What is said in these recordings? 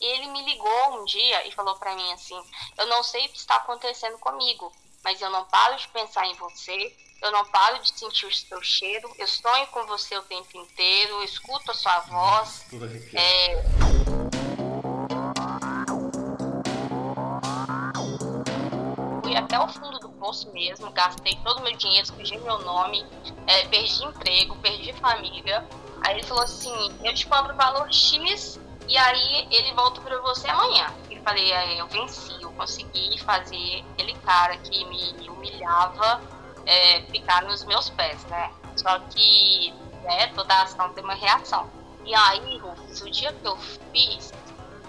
ele me ligou um dia e falou para mim assim: Eu não sei o que está acontecendo comigo, mas eu não paro de pensar em você, eu não paro de sentir o seu cheiro, eu sonho com você o tempo inteiro, eu escuto a sua voz. É... Fui até o fundo do poço mesmo, gastei todo o meu dinheiro, escrevi meu nome, é, perdi emprego, perdi família. Aí ele falou assim: Eu te compro o valor X e aí ele volta para você amanhã. E falei, aí eu venci, eu consegui fazer aquele cara que me humilhava é, ficar nos meus pés, né? Só que né, toda ação tem uma reação. E aí, Rufus, o dia que eu fiz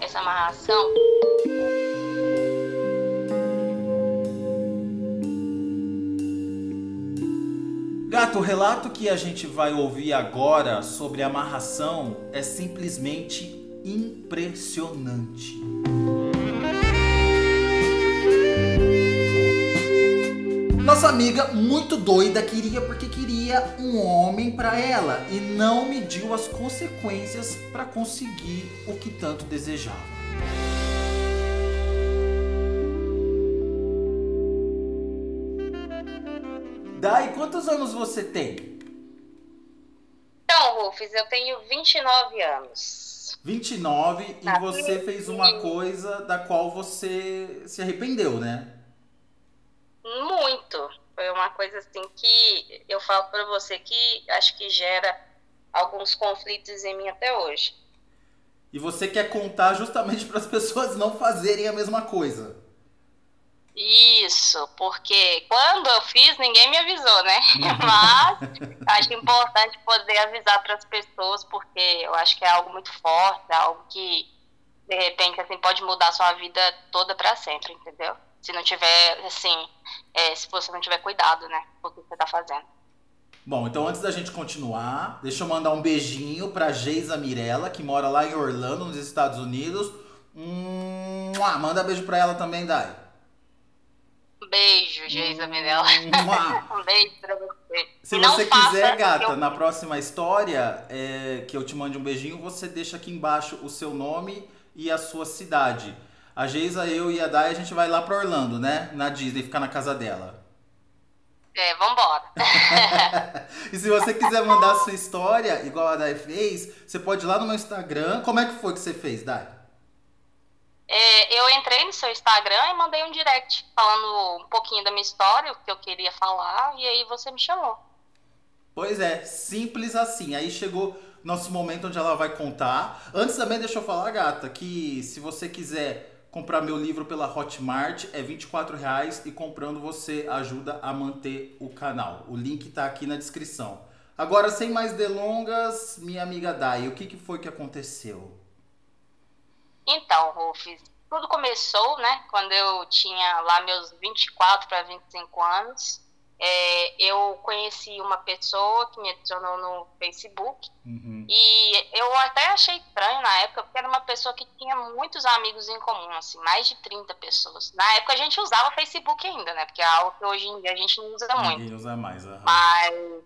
essa amarração. Gato, o relato que a gente vai ouvir agora sobre amarração é simplesmente impressionante. Nossa amiga, muito doida, queria porque queria um homem para ela e não mediu as consequências para conseguir o que tanto desejava. Dai, quantos anos você tem? Então, Rufus, eu tenho 29 anos. 29 e você fez uma coisa da qual você se arrependeu, né? Muito. Foi uma coisa assim que eu falo para você que acho que gera alguns conflitos em mim até hoje. E você quer contar justamente para as pessoas não fazerem a mesma coisa. Isso, porque quando eu fiz, ninguém me avisou, né? Mas acho importante poder avisar para as pessoas, porque eu acho que é algo muito forte, é algo que, de repente, assim, pode mudar a sua vida toda para sempre, entendeu? Se não tiver, assim, é, se você não tiver cuidado, né, com o que você tá fazendo. Bom, então antes da gente continuar, deixa eu mandar um beijinho pra Geisa Mirella, que mora lá em Orlando, nos Estados Unidos. Hum, manda beijo pra ela também, Dai beijo, Geisa Mirella. um beijo pra você. Se Não você quiser, gata, eu... na próxima história, é, que eu te mande um beijinho, você deixa aqui embaixo o seu nome e a sua cidade. A Geisa, eu e a Dai, a gente vai lá pra Orlando, né? Na Disney, ficar na casa dela. É, vambora. e se você quiser mandar a sua história, igual a Dai fez, você pode ir lá no meu Instagram. Como é que foi que você fez, Dai? É, eu entrei no seu Instagram e mandei um direct falando um pouquinho da minha história, o que eu queria falar, e aí você me chamou. Pois é, simples assim. Aí chegou nosso momento onde ela vai contar. Antes também, deixa eu falar, gata, que se você quiser comprar meu livro pela Hotmart, é 24 reais e comprando você ajuda a manter o canal. O link tá aqui na descrição. Agora, sem mais delongas, minha amiga Dai, o que, que foi que aconteceu? Então, Rufus, tudo começou, né, quando eu tinha lá meus 24 para 25 anos. É, eu conheci uma pessoa que me adicionou no Facebook uhum. e eu até achei estranho na época, porque era uma pessoa que tinha muitos amigos em comum, assim, mais de 30 pessoas. Na época a gente usava Facebook ainda, né, porque é algo que hoje em dia a gente não usa muito. Ninguém usa mais. Uhum. Mas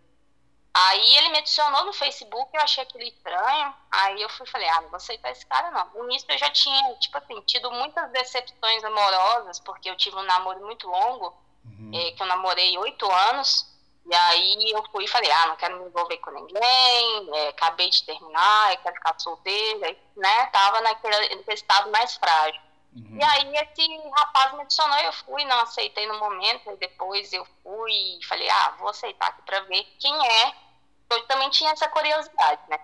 Aí ele me adicionou no Facebook, eu achei aquilo estranho. Aí eu fui falei, ah, não vou aceitar esse cara, não. No início eu já tinha, tipo assim, tido muitas decepções amorosas, porque eu tive um namoro muito longo, uhum. é, que eu namorei oito anos. E aí eu fui e falei, ah, não quero me envolver com ninguém, é, acabei de terminar, eu quero ficar solteira, né? Tava naquele, naquele estado mais frágil. Uhum. E aí esse rapaz me adicionou, eu fui, não aceitei no momento, e depois eu fui e falei, ah, vou aceitar aqui pra ver quem é eu também tinha essa curiosidade, né?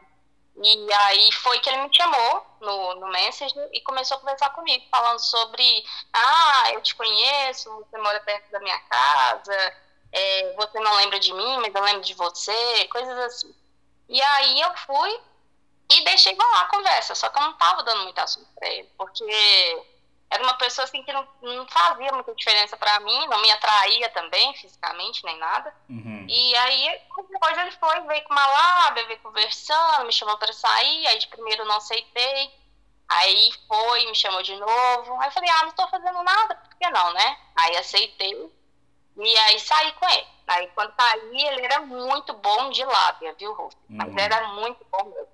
E aí foi que ele me chamou no, no Messenger e começou a conversar comigo, falando sobre, ah, eu te conheço, você mora perto da minha casa, é, você não lembra de mim, mas eu lembro de você, coisas assim. E aí eu fui e deixei rolar a conversa, só que eu não tava dando muito assunto pra ele, porque era uma pessoa assim que não, não fazia muita diferença para mim, não me atraía também fisicamente nem nada. Uhum. E aí depois ele foi, veio com uma lábia, veio conversando, me chamou para sair, aí de primeiro não aceitei. Aí foi, me chamou de novo. Aí eu falei, ah, não tô fazendo nada, por que não, né? Aí aceitei e aí saí com ele. Aí quando saí, ele era muito bom de lábia, viu, Rufo? Mas uhum. era muito bom mesmo.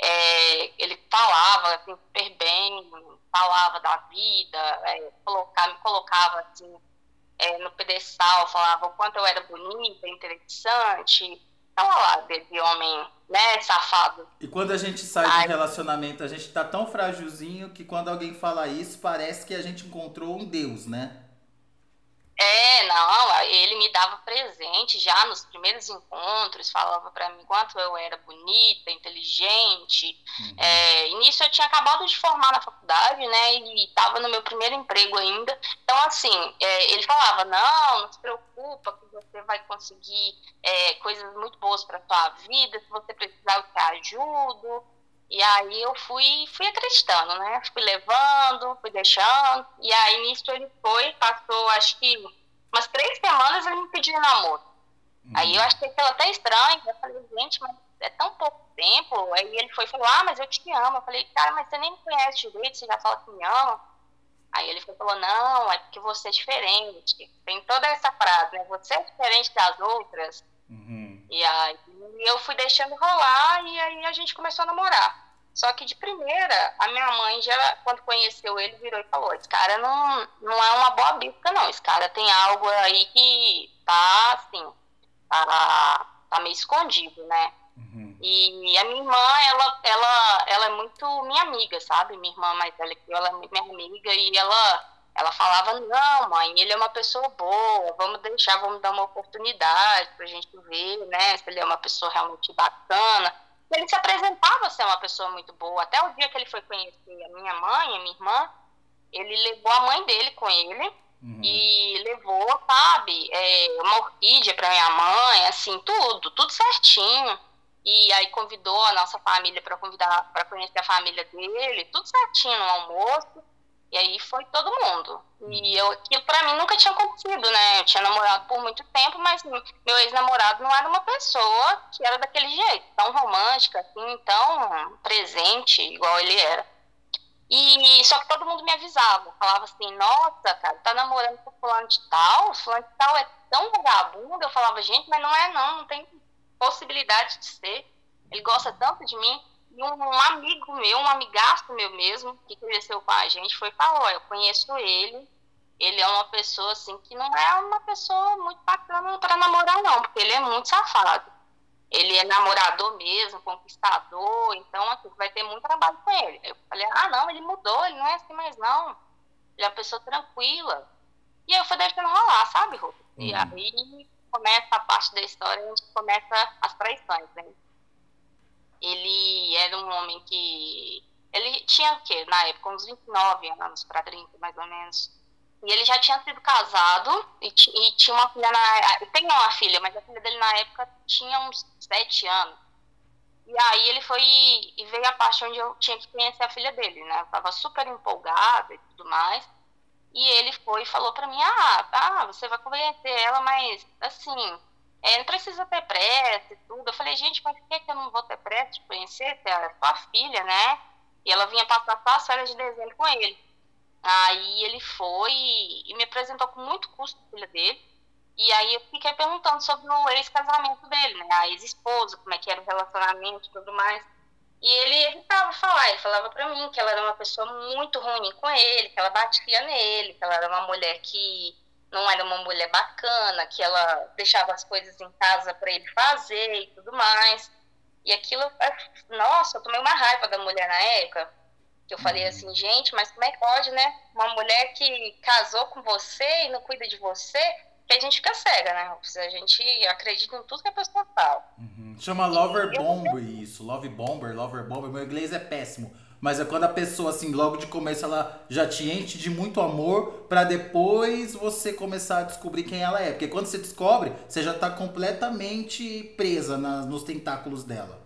É, ele falava assim, super bem, falava da vida, é, colocava, me colocava assim, é, no pedestal, falava o quanto eu era bonita, interessante. Tava lá, desse homem, né, safado. E quando a gente sai de um relacionamento, a gente tá tão frágilzinho que quando alguém fala isso, parece que a gente encontrou um Deus, né? É, não, ele me dava presente já nos primeiros encontros, falava para mim quanto eu era bonita, inteligente. Uhum. É, nisso eu tinha acabado de formar na faculdade, né, e estava no meu primeiro emprego ainda. Então, assim, é, ele falava: não, não se preocupa, que você vai conseguir é, coisas muito boas para sua vida, se você precisar eu te ajudo. E aí eu fui, fui acreditando, né? Fui levando, fui deixando. E aí nisso ele foi, passou acho que umas três semanas ele me pediu namoro. Uhum. Aí eu achei aquilo até estranho. Eu falei, gente, mas é tão pouco tempo. Aí ele foi e falou, ah, mas eu te amo. Eu falei, cara, mas você nem me conhece direito, você já fala que me ama. Aí ele falou, não, é porque você é diferente. Tem toda essa frase, né? Você é diferente das outras. Uhum. E aí eu fui deixando rolar e aí a gente começou a namorar. Só que de primeira, a minha mãe já, quando conheceu ele, virou e falou: esse cara não, não é uma boa bisca, não. Esse cara tem algo aí que tá assim, tá, tá meio escondido, né? Uhum. E a minha irmã, ela, ela, ela é muito minha amiga, sabe? Minha irmã mais velha que eu, ela é muito minha amiga e ela, ela falava: não, mãe, ele é uma pessoa boa, vamos deixar, vamos dar uma oportunidade pra gente ver, né? Se ele é uma pessoa realmente bacana ele se apresentava ser uma pessoa muito boa. Até o dia que ele foi conhecer a minha mãe, a minha irmã, ele levou a mãe dele com ele uhum. e levou, sabe, é, uma orquídea para minha mãe, assim, tudo, tudo certinho. E aí convidou a nossa família para convidar para conhecer a família dele, tudo certinho no almoço. E aí foi todo mundo. E eu, aquilo pra mim nunca tinha acontecido, né? Eu tinha namorado por muito tempo, mas meu ex-namorado não era uma pessoa que era daquele jeito, tão romântica, assim, tão presente, igual ele era. E só que todo mundo me avisava, falava assim, nossa, cara, tá namorando com fulano de tal, fulano de tal é tão vagabundo. Eu falava, gente, mas não é não, não tem possibilidade de ser. Ele gosta tanto de mim. E um amigo meu, um amigaço meu mesmo, que cresceu com a gente, foi falou, eu conheço ele, ele é uma pessoa assim que não é uma pessoa muito bacana para namorar não, porque ele é muito safado. Ele é namorador mesmo, conquistador, então assim, vai ter muito trabalho com ele. Eu falei, ah não, ele mudou, ele não é assim mais não. Ele é uma pessoa tranquila. E aí eu fui deixando rolar, sabe, Rô? Uhum. E aí começa a parte da história, a gente começa as traições, né? Ele era um homem que. Ele tinha o quê? Na época, uns 29 anos para 30, mais ou menos. E ele já tinha sido casado e, e tinha uma filha na. Tem uma filha, mas a filha dele na época tinha uns 7 anos. E aí ele foi e veio a parte onde eu tinha que conhecer a filha dele, né? Eu tava super empolgada e tudo mais. E ele foi e falou pra mim: Ah, tá, você vai conhecer ela, mas assim, é, não precisa ter pressa e tudo. Eu falei, gente, mas por que, que eu não vou ter pressa de conhecer? É a sua filha, né? E ela vinha passar só as férias de dezembro com ele. Aí ele foi e me apresentou com muito custo a filha dele. E aí eu fiquei perguntando sobre o ex-casamento dele, né? A ex-esposa, como é que era o relacionamento e tudo mais. E ele evitava falar, ele falava pra mim que ela era uma pessoa muito ruim com ele, que ela batia nele, que ela era uma mulher que não era uma mulher bacana, que ela deixava as coisas em casa para ele fazer e tudo mais. E aquilo, nossa, eu tomei uma raiva da mulher na época. Que eu falei uhum. assim, gente, mas como é que pode, né? Uma mulher que casou com você e não cuida de você, que a gente fica cega, né? A gente acredita em tudo que a pessoa fala. Uhum. Chama Lover Bomber isso. Love Bomber, Lover Bomber. Meu inglês é péssimo. Mas é quando a pessoa, assim, logo de começo, ela já te enche de muito amor para depois você começar a descobrir quem ela é. Porque quando você descobre, você já tá completamente presa na, nos tentáculos dela.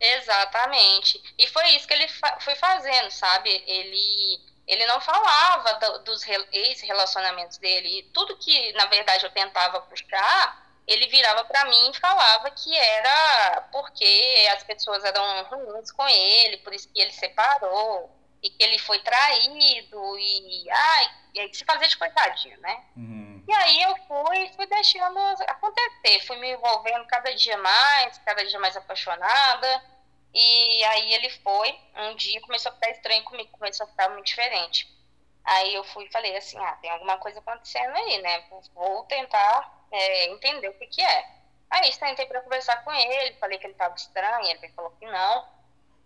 Exatamente. E foi isso que ele fa foi fazendo, sabe? Ele, ele não falava do, dos ex-relacionamentos dele. E tudo que, na verdade, eu tentava puxar ele virava para mim e falava que era porque as pessoas eram ruins com ele, por isso que ele separou, e que ele foi traído, e, ai, e aí se fazia de coitadinho, né? Uhum. E aí eu fui, fui deixando acontecer, fui me envolvendo cada dia mais, cada dia mais apaixonada, E aí ele foi, um dia começou a ficar estranho comigo, começou a ficar muito diferente. Aí eu fui e falei assim, ah, tem alguma coisa acontecendo aí, né? Vou tentar é, entender o que que é. Aí tentei para conversar com ele, falei que ele estava estranho, ele falou que não,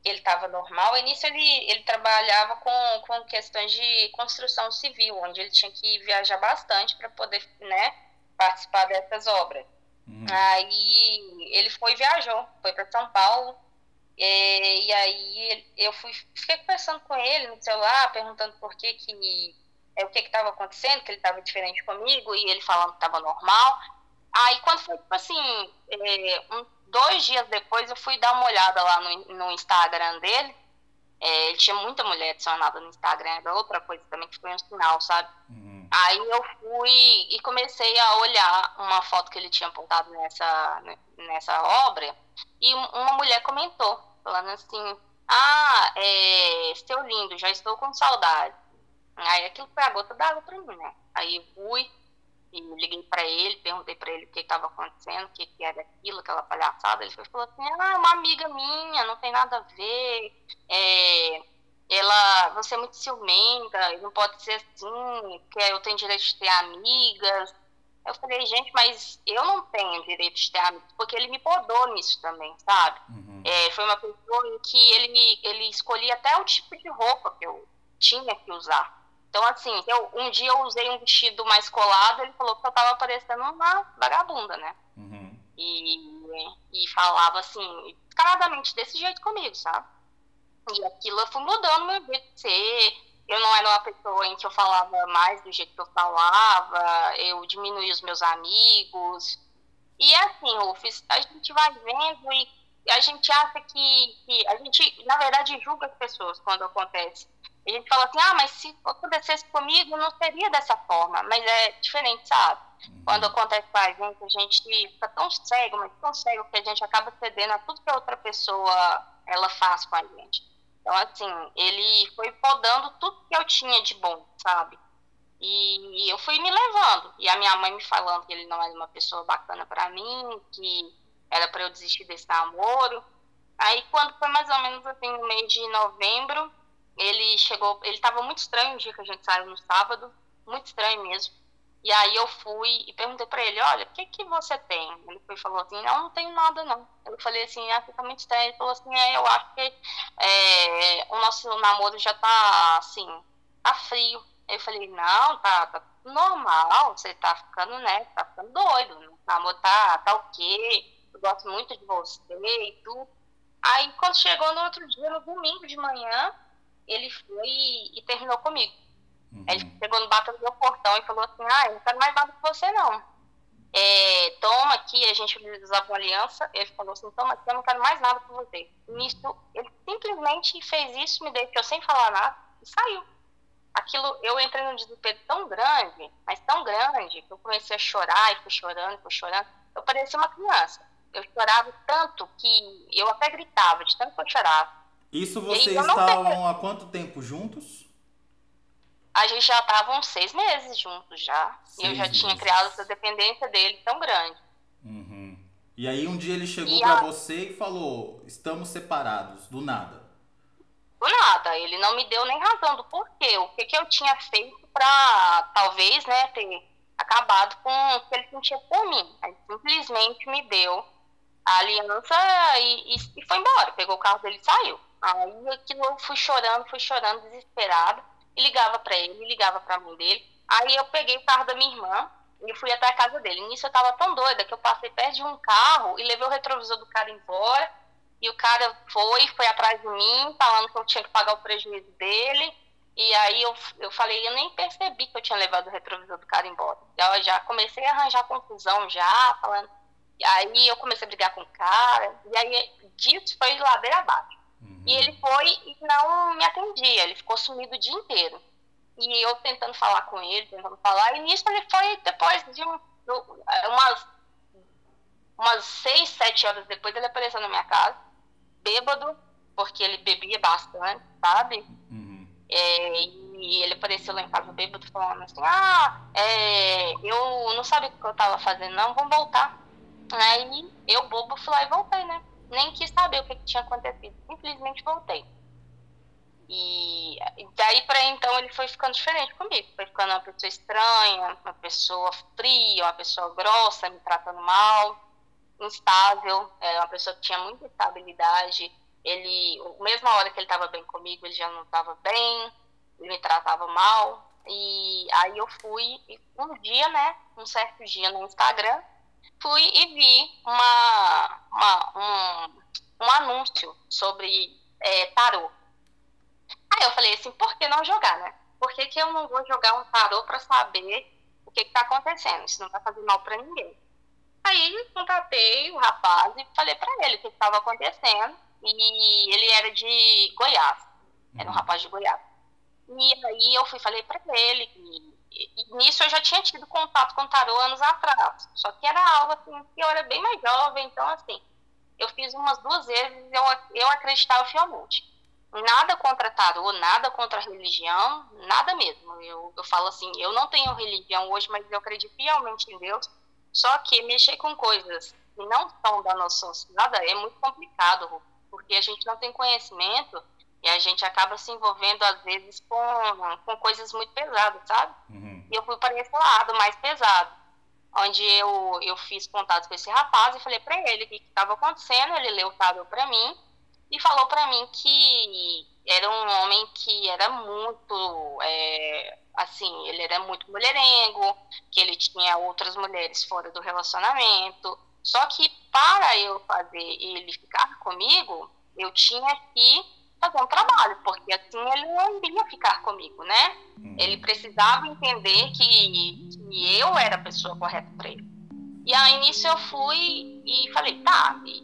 que ele estava normal. E nisso ele, ele trabalhava com, com questões de construção civil, onde ele tinha que viajar bastante para poder né, participar dessas obras. Uhum. Aí ele foi e viajou, foi para São Paulo, e, e aí eu fui, fiquei conversando com ele no celular, perguntando por que que é, o que estava acontecendo, que ele estava diferente comigo, e ele falando que estava normal. Aí quando foi, tipo assim, é, um, dois dias depois eu fui dar uma olhada lá no, no Instagram dele. É, ele tinha muita mulher adicionada no Instagram, era outra coisa também que foi um sinal, sabe? Uhum. Aí eu fui e comecei a olhar uma foto que ele tinha apontado nessa, nessa obra e uma mulher comentou, falando assim: Ah, é, seu lindo, já estou com saudade. Aí aquilo foi a gota d'água para mim, né? Aí fui e liguei para ele, perguntei para ele o que estava acontecendo, o que, que era aquilo, aquela palhaçada. Ele falou assim: Ah, é uma amiga minha, não tem nada a ver. É, ela, você é muito ciumenta, não pode ser assim, porque eu tenho direito de ter amigas. Eu falei, gente, mas eu não tenho direito de ter amigos, porque ele me podou nisso também, sabe? Uhum. É, foi uma pessoa em que ele, ele escolhia até o tipo de roupa que eu tinha que usar. Então, assim, eu, um dia eu usei um vestido mais colado, ele falou que eu tava parecendo uma vagabunda, né? Uhum. E, e falava assim, descaradamente desse jeito comigo, sabe? E aquilo eu fui mudando meu jeito de ser, eu não era uma pessoa em que eu falava mais do jeito que eu falava, eu diminuí os meus amigos. E assim, Rufus, a gente vai vendo e a gente acha que, que, A gente, na verdade, julga as pessoas quando acontece. A gente fala assim, ah, mas se acontecesse comigo, não seria dessa forma. Mas é diferente, sabe? Uhum. Quando acontece com a gente, a gente fica tão cego, mas tão cego que a gente acaba cedendo a tudo que a outra pessoa ela faz com a gente. Então, assim, ele foi podando tudo que eu tinha de bom, sabe? E eu fui me levando. E a minha mãe me falando que ele não era uma pessoa bacana para mim, que era para eu desistir desse namoro. Aí, quando foi mais ou menos assim, no mês de novembro, ele chegou. Ele estava muito estranho o dia que a gente saiu no sábado, muito estranho mesmo. E aí eu fui e perguntei para ele, olha, o que que você tem? Ele foi, falou assim, não, não tenho nada não. Eu falei assim, ah, fica muito estranho. Ele falou assim, é, eu acho que é, o nosso namoro já tá, assim, tá frio. Eu falei, não, tá, tá normal, você tá ficando, né, tá ficando doido. O namoro tá, tá o quê? Eu gosto muito de você e tudo. Aí quando chegou no outro dia, no domingo de manhã, ele foi e, e terminou comigo. Uhum. Ele chegou no bata do meu portão e falou assim, ah, eu não quero mais nada com você não. É, toma aqui, a gente usava uma aliança, ele falou assim, toma aqui, eu não quero mais nada com você. Nisso, ele simplesmente fez isso, me deixou sem falar nada e saiu. Aquilo, eu entrei num desespero tão grande, mas tão grande, que eu comecei a chorar e fui chorando, fui chorando. Eu parecia uma criança. Eu chorava tanto que eu até gritava, de tanto que eu chorava. Isso vocês estavam há quanto tempo juntos? a gente já estava uns seis meses juntos já. Seis e eu já meses. tinha criado essa dependência dele tão grande. Uhum. E aí um dia ele chegou para a... você e falou, estamos separados, do nada. Do nada, ele não me deu nem razão do porquê. O que, que eu tinha feito para talvez, né, ter acabado com o que ele sentia por mim. Ele simplesmente me deu a aliança e, e, e foi embora. Pegou o carro dele e saiu. Aí aquilo eu fui chorando, fui chorando, desesperada e ligava para ele, ligava para a mãe dele. Aí eu peguei o carro da minha irmã e fui até a casa dele. Nisso eu tava tão doida que eu passei perto de um carro e levei o retrovisor do cara embora. E o cara foi, foi atrás de mim, falando que eu tinha que pagar o prejuízo dele. E aí eu, eu falei, eu nem percebi que eu tinha levado o retrovisor do cara embora. Eu já comecei a arranjar confusão já, falando. E aí eu comecei a brigar com o cara. E aí disso foi ladeira abaixo. Uhum. E ele foi e não me atendia, ele ficou sumido o dia inteiro. E eu tentando falar com ele, tentando falar, e nisso ele foi, depois de um, umas, umas seis, sete horas depois, ele apareceu na minha casa, bêbado, porque ele bebia bastante, sabe? Uhum. É, e ele apareceu lá em casa bêbado, falando assim, ah, é, eu não sabia o que eu tava fazendo, não, vamos voltar. Aí eu, bobo, fui lá e voltei, né? Nem quis saber o que, que tinha acontecido. Simplesmente voltei. E daí para então ele foi ficando diferente comigo. Foi ficando uma pessoa estranha, uma pessoa fria, uma pessoa grossa, me tratando mal, instável, era uma pessoa que tinha muita instabilidade. Ele, mesma hora que ele estava bem comigo, ele já não estava bem, ele me tratava mal. E aí eu fui, um dia, né, um certo dia no Instagram, fui e vi uma, uma um, um anúncio sobre é, tarô. Aí eu falei assim, por que não jogar, né? Por que, que eu não vou jogar um tarô para saber o que está acontecendo? Isso não vai fazer mal para ninguém. Aí contatei o rapaz e falei para ele o que estava acontecendo. E ele era de Goiás, era um uhum. rapaz de Goiás. E aí eu fui falei para ele que e nisso eu já tinha tido contato com tarô anos atrás. Só que era algo assim, que eu era bem mais jovem, então assim, eu fiz umas duas vezes eu, eu acreditava fielmente. Nada contra tarô, nada contra religião, nada mesmo. Eu, eu falo assim, eu não tenho religião hoje, mas eu acredito fielmente em Deus. Só que mexer com coisas que não são da nossa sociedade é muito complicado, porque a gente não tem conhecimento e a gente acaba se envolvendo, às vezes, com, com coisas muito pesadas, sabe? Uhum. E eu fui para esse lado mais pesado, onde eu, eu fiz contato com esse rapaz e falei para ele o que estava acontecendo. Ele leu o tarô para mim e falou para mim que era um homem que era muito, é, assim, ele era muito mulherengo, que ele tinha outras mulheres fora do relacionamento. Só que para eu fazer ele ficar comigo, eu tinha que fazer um trabalho, porque assim ele não iria ficar comigo, né? Uhum. Ele precisava entender que, que eu era a pessoa correta para ele. E aí nisso eu fui e falei, tá, e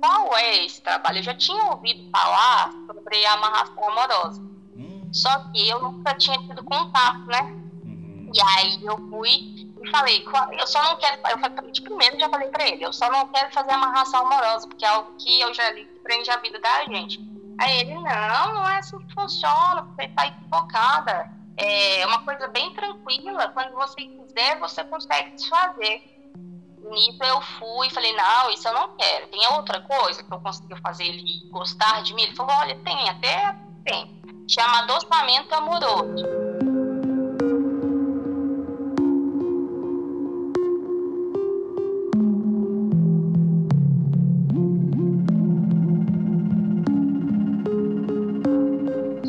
qual é esse trabalho? Eu já tinha ouvido falar sobre a amarração amorosa, uhum. só que eu nunca tinha tido contato, né? Uhum. E aí eu fui e falei, eu só não quero, eu falei, de primeiro já falei para ele, eu só não quero fazer amarração amorosa, porque é algo que eu já li que prende a vida da gente. Aí ele, não, não é assim que funciona, você está equivocada. É uma coisa bem tranquila, quando você quiser, você consegue desfazer. Nisso eu fui e falei, não, isso eu não quero. Tem outra coisa que eu consegui fazer ele gostar de mim? Ele falou, olha, tem, até tem. Chama adoçamento amoroso.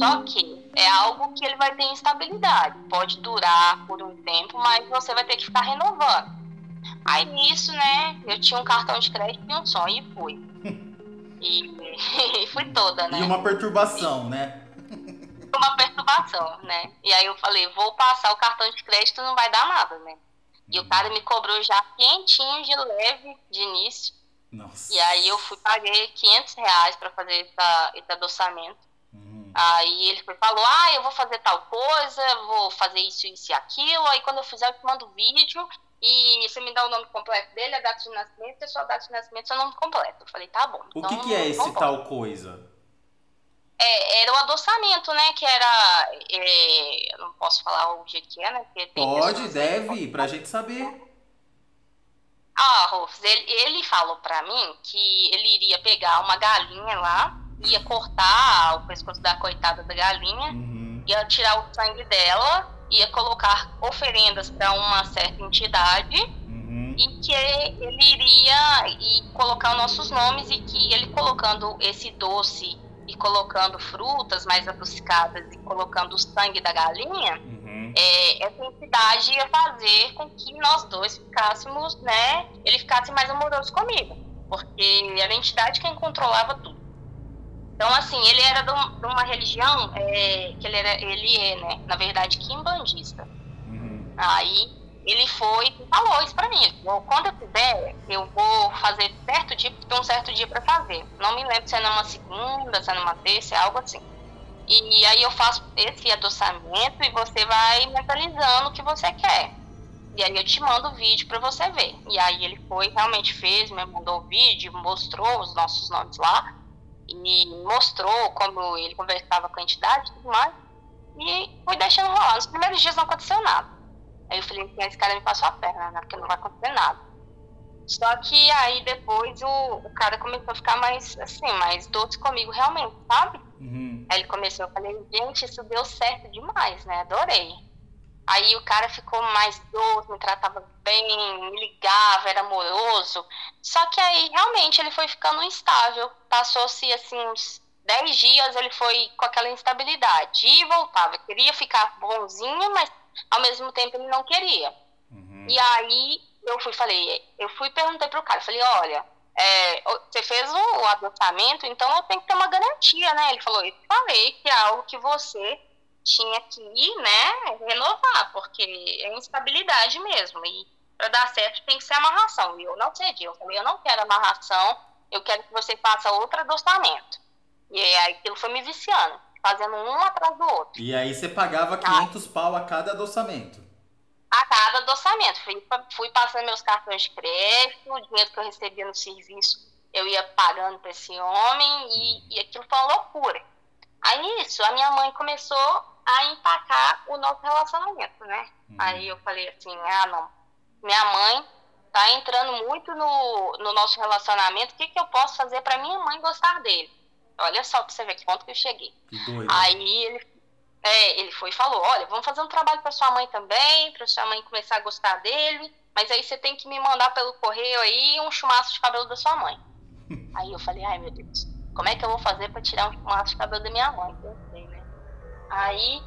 Só que é algo que ele vai ter instabilidade. Pode durar por um tempo, mas você vai ter que ficar renovando. Aí nisso, né, eu tinha um cartão de crédito e um sonho e fui. E, fui toda, né? E uma perturbação, e, né? Uma perturbação, né? E aí eu falei, vou passar o cartão de crédito, não vai dar nada, né? E o cara me cobrou já quentinho de leve de início. Nossa. E aí eu fui, paguei 500 reais pra fazer essa, esse adoçamento. Aí ele falou, ah, eu vou fazer tal coisa, vou fazer isso, isso e aquilo. Aí quando eu fizer, eu te mando o vídeo e você me dá o nome completo dele, a data de nascimento, e a sua data de nascimento, seu nome completo. Eu falei, tá bom. O então, que, que é esse tal coisa? É, era o adoçamento, né? Que era. É, eu não posso falar o jeito que é, né? Pode, deve, pra gente saber. Ah, Rufus, ele, ele falou pra mim que ele iria pegar uma galinha lá ia cortar o pescoço da coitada da galinha, uhum. ia tirar o sangue dela, ia colocar oferendas para uma certa entidade uhum. e que ele iria e colocar os nossos nomes e que ele colocando esse doce e colocando frutas mais adocicadas e colocando o sangue da galinha, uhum. é, essa entidade ia fazer com que nós dois ficássemos, né? Ele ficasse mais amoroso comigo, porque era a entidade quem controlava tudo. Então, assim, ele era de uma religião é, que ele, era, ele é, né? Na verdade, quimbandista. Uhum. Aí ele foi e falou isso pra mim. Quando eu puder, eu vou fazer certo dia, tem um certo dia para fazer. Não me lembro se é numa segunda, se é numa terça, é algo assim. E aí eu faço esse adoçamento e você vai mentalizando o que você quer. E aí eu te mando o vídeo para você ver. E aí ele foi, realmente fez, me mandou o vídeo, mostrou os nossos nomes lá e mostrou como ele conversava com a entidade e tudo mais. E foi deixando rolar. Nos primeiros dias não aconteceu nada. Aí eu falei assim, esse cara me passou a perna, né? Porque não vai acontecer nada. Só que aí depois o, o cara começou a ficar mais, assim, mais doce comigo realmente, sabe? Uhum. Aí ele começou, eu falei, gente, isso deu certo demais, né? Adorei. Aí o cara ficou mais doce, me tratava bem, me ligava, era amoroso. Só que aí realmente ele foi ficando instável. Passou-se assim uns 10 dias, ele foi com aquela instabilidade. E voltava, queria ficar bonzinho, mas ao mesmo tempo ele não queria. Uhum. E aí eu fui, falei, eu fui perguntei pro cara, falei, olha, é, você fez o, adotamento, então eu tenho que ter uma garantia, né? Ele falou, eu falei que é algo que você tinha que, né, renovar, porque é instabilidade mesmo. E para dar certo tem que ser amarração. E eu não cedi. Eu falei, eu não quero amarração, eu quero que você faça outro adoçamento. E aí aquilo foi me viciando, fazendo um atrás do outro. E aí você pagava 500 ah. pau a cada adoçamento? A cada adoçamento. Fui, fui passando meus cartões de crédito, o dinheiro que eu recebia no serviço eu ia pagando para esse homem e, e aquilo foi uma loucura. Aí nisso, a minha mãe começou a empacar o nosso relacionamento, né? Uhum. Aí eu falei assim, ah não, minha mãe tá entrando muito no, no nosso relacionamento, o que, que eu posso fazer para minha mãe gostar dele? Olha só pra você ver que ponto que eu cheguei. Que Aí ele, é, ele foi e falou, olha, vamos fazer um trabalho para sua mãe também, para sua mãe começar a gostar dele, mas aí você tem que me mandar pelo correio aí um chumaço de cabelo da sua mãe. aí eu falei, ai meu Deus, como é que eu vou fazer para tirar um chumaço de cabelo da minha mãe? Né? Aí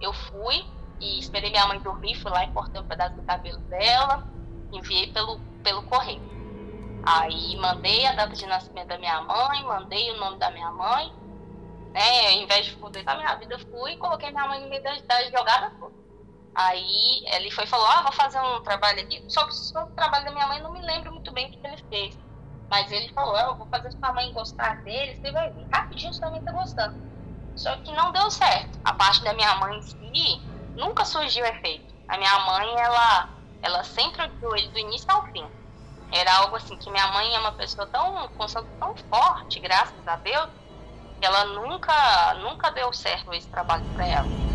eu fui e esperei minha mãe dormir, fui lá e cortei um pedaço do cabelo dela, enviei pelo, pelo correio. Aí mandei a data de nascimento da minha mãe, mandei o nome da minha mãe, né? Ao invés de poder da minha vida, fui e coloquei minha mãe no meio da, da jogada toda. Aí ele foi e falou, ah, vou fazer um trabalho aqui, só que o trabalho da minha mãe não me lembro muito bem o que ele fez. Mas ele falou, ah, eu vou fazer sua mãe gostar dele, você vai ver. Rapidinho você também tá gostando. Só que não deu certo. A parte da minha mãe em si, nunca surgiu efeito. A minha mãe, ela, ela sempre odiou ele do início ao fim. Era algo assim que minha mãe é uma pessoa tão, com tão forte, graças a Deus, que ela nunca, nunca deu certo esse trabalho para ela.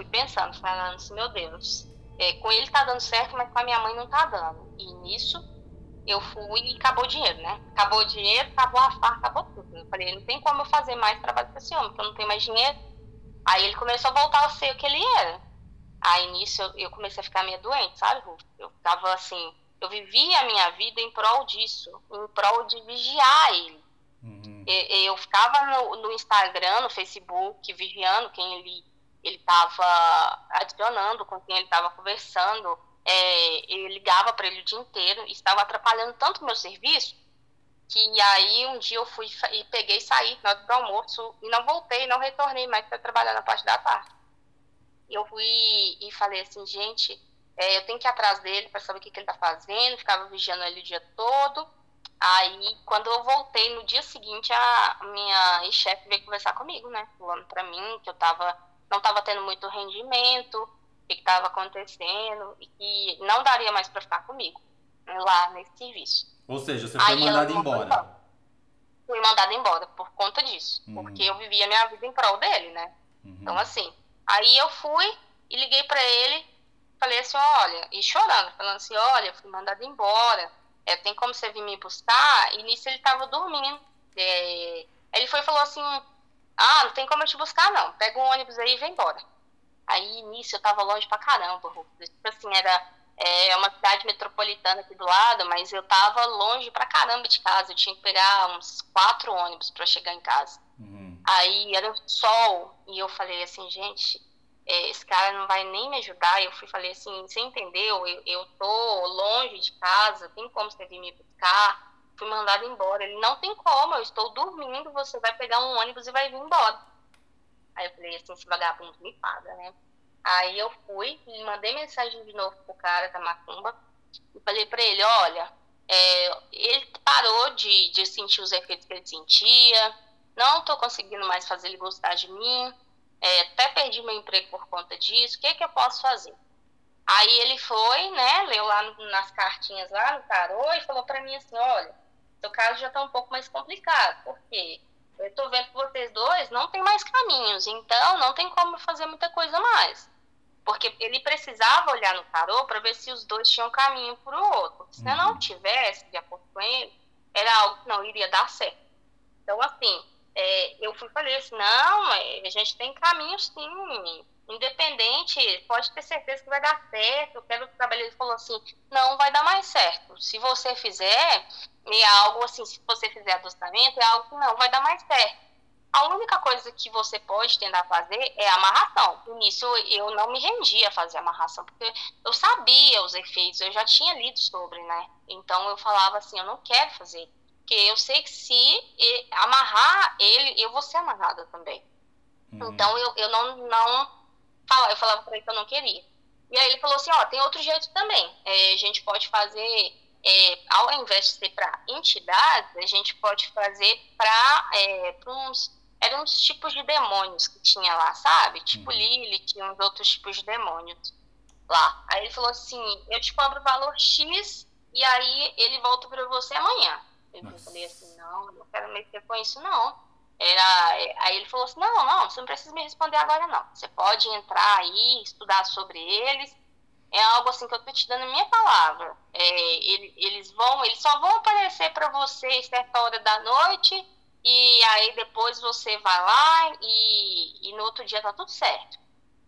Fui pensando, falando assim, meu Deus, é, com ele tá dando certo, mas com a minha mãe não tá dando. E nisso eu fui e acabou o dinheiro, né? Acabou o dinheiro, acabou a farra, acabou tudo. Eu falei, não tem como eu fazer mais trabalho com esse homem, porque eu não tenho mais dinheiro. Aí ele começou a voltar a ser o que ele era. Aí nisso eu, eu comecei a ficar meio doente, sabe, Eu tava assim, eu vivia a minha vida em prol disso, em prol de vigiar ele. Uhum. Eu, eu, ficava no, no Instagram, no Facebook, vigiando quem ele ele estava adicionando, com quem ele estava conversando, é, eu ligava para ele o dia inteiro, estava atrapalhando tanto o meu serviço, que aí um dia eu fui e peguei e saí na hora do almoço e não voltei, não retornei mais para trabalhar na parte da tarde. Eu fui e falei assim, gente, é, eu tenho que ir atrás dele para saber o que, que ele está fazendo, ficava vigiando ele o dia todo. Aí, quando eu voltei no dia seguinte, a minha chefe veio conversar comigo, né? Falando para mim que eu estava não estava tendo muito rendimento, o que estava acontecendo, e que não daria mais para ficar comigo lá nesse serviço. Ou seja, você foi mandada embora. Fui mandada embora por conta disso, uhum. porque eu vivia minha vida em prol dele, né? Uhum. Então, assim, aí eu fui e liguei para ele, falei assim: olha, e chorando, falando assim: olha, fui mandada embora, é, tem como você vir me buscar? E nisso ele estava dormindo. É, ele foi e falou assim: ah, não tem como eu te buscar, não. Pega um ônibus aí e vem embora. Aí, nisso, eu tava longe pra caramba. Tipo assim, era é, uma cidade metropolitana aqui do lado, mas eu tava longe pra caramba de casa. Eu tinha que pegar uns quatro ônibus pra chegar em casa. Uhum. Aí era sol, e eu falei assim, gente, é, esse cara não vai nem me ajudar. Eu fui falei assim, você entendeu? Eu, eu tô longe de casa, tem como você vir me buscar? Fui mandada embora. Ele, não tem como, eu estou dormindo, você vai pegar um ônibus e vai vir embora. Aí eu falei assim, esse vagabundo me paga, né? Aí eu fui mandei mensagem de novo pro cara da Macumba e falei pra ele, olha, é, ele parou de, de sentir os efeitos que ele sentia, não tô conseguindo mais fazer ele gostar de mim, é, até perdi meu emprego por conta disso, o que, que eu posso fazer? Aí ele foi, né, leu lá nas cartinhas lá no tarô e falou para mim assim, olha, seu caso já está um pouco mais complicado, porque eu estou vendo que vocês dois não tem mais caminhos, então não tem como fazer muita coisa mais. Porque ele precisava olhar no tarô para ver se os dois tinham caminho para o outro. Se uhum. não tivesse, de acordo com ele, era algo que não iria dar certo. Então, assim, é, eu fui falei assim, não, é, a gente tem caminho sim, independente, pode ter certeza que vai dar certo. Eu quero trabalhar. Ele falou assim: não vai dar mais certo. Se você fizer, é algo assim, se você fizer adostamento, é algo que não vai dar mais certo. A única coisa que você pode tentar fazer é amarração. No início eu não me rendia a fazer amarração, porque eu sabia os efeitos, eu já tinha lido sobre, né? Então eu falava assim, eu não quero fazer. Porque eu sei que se amarrar ele, eu vou ser amarrada também. Uhum. Então eu, eu não, não falava, eu falava para ele que eu não queria. E aí ele falou assim, ó, tem outro jeito também. É, a gente pode fazer, é, ao invés de ser para entidades, a gente pode fazer para é, uns eram uns tipos de demônios que tinha lá, sabe? Tipo uhum. Lilith uns outros tipos de demônios lá. Aí ele falou assim, eu te cobro o valor X e aí ele volta para você amanhã. Eu falei assim, não, eu não quero mexer com isso não. Era, aí ele falou assim, não, não, você não precisa me responder agora não. Você pode entrar aí, estudar sobre eles. É algo assim que eu tô te dando a minha palavra. É, ele, eles vão, eles só vão aparecer para você certa hora da noite e aí depois você vai lá e, e no outro dia tá tudo certo.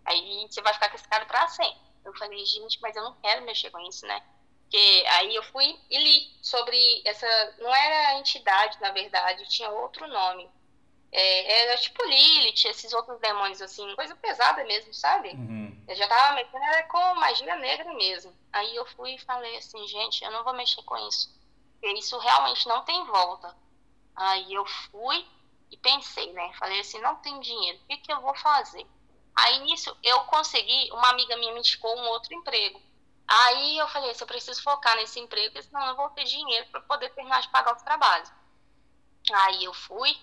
Aí você vai ficar com esse cara pra sempre. Eu falei, gente, mas eu não quero mexer com isso, né? Porque aí eu fui e li sobre essa. Não era entidade, na verdade, tinha outro nome. É, era tipo Lilith, esses outros demônios, assim, coisa pesada mesmo, sabe? Uhum. Eu já tava mexendo com magia negra mesmo. Aí eu fui e falei assim, gente, eu não vou mexer com isso. Isso realmente não tem volta. Aí eu fui e pensei, né? Falei assim, não tem dinheiro, o que, que eu vou fazer? Aí nisso eu consegui, uma amiga minha me indicou um outro emprego. Aí eu falei, se eu preciso focar nesse emprego, senão eu não vou ter dinheiro para poder terminar de pagar os trabalhos. Aí eu fui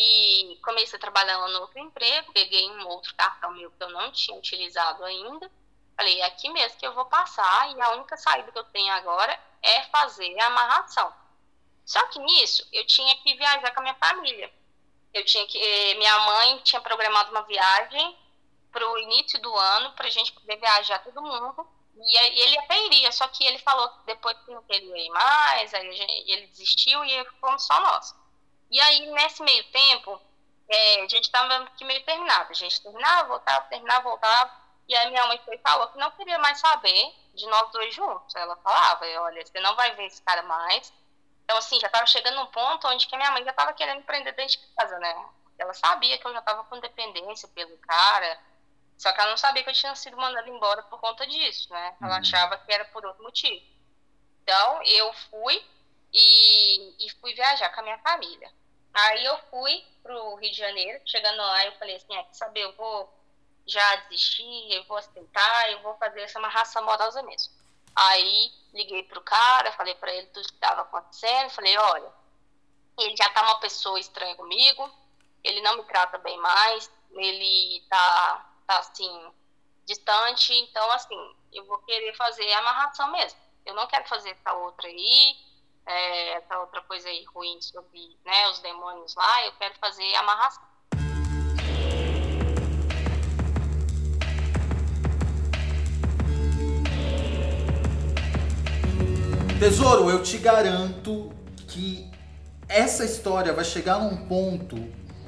e comecei a trabalhar no outro emprego, peguei um outro cartão meu que eu não tinha utilizado ainda. Falei, é aqui mesmo que eu vou passar e a única saída que eu tenho agora é fazer a amarração. Só que nisso, eu tinha que viajar com a minha família. Eu tinha que. Eh, minha mãe tinha programado uma viagem para o início do ano, para a gente poder viajar todo mundo. E ele até iria, só que ele falou que depois que não queria ir mais, aí ele desistiu e fomos só nós. E aí, nesse meio tempo, é, a gente estava aqui meio terminado. A gente terminava, voltava, terminava, voltava. E aí minha mãe foi e falou que não queria mais saber de nós dois juntos. Ela falava, olha, você não vai ver esse cara mais, então, assim, já estava chegando num ponto onde que a minha mãe já estava querendo empreender dentro de casa, né? Ela sabia que eu já estava com dependência pelo cara, só que ela não sabia que eu tinha sido mandada embora por conta disso, né? Ela uhum. achava que era por outro motivo. Então, eu fui e, e fui viajar com a minha família. Aí eu fui pro Rio de Janeiro, chegando lá, eu falei assim, é, quer saber, eu vou já desistir, eu vou aceitar, eu vou fazer essa amarração amorosa mesmo. Aí liguei pro cara, falei para ele tudo que estava acontecendo, falei, olha, ele já tá uma pessoa estranha comigo, ele não me trata bem mais, ele tá, tá assim, distante, então assim, eu vou querer fazer a amarração mesmo. Eu não quero fazer essa outra aí, é, essa outra coisa aí ruim sobre né, os demônios lá, eu quero fazer amarração. Tesouro, eu te garanto que essa história vai chegar num ponto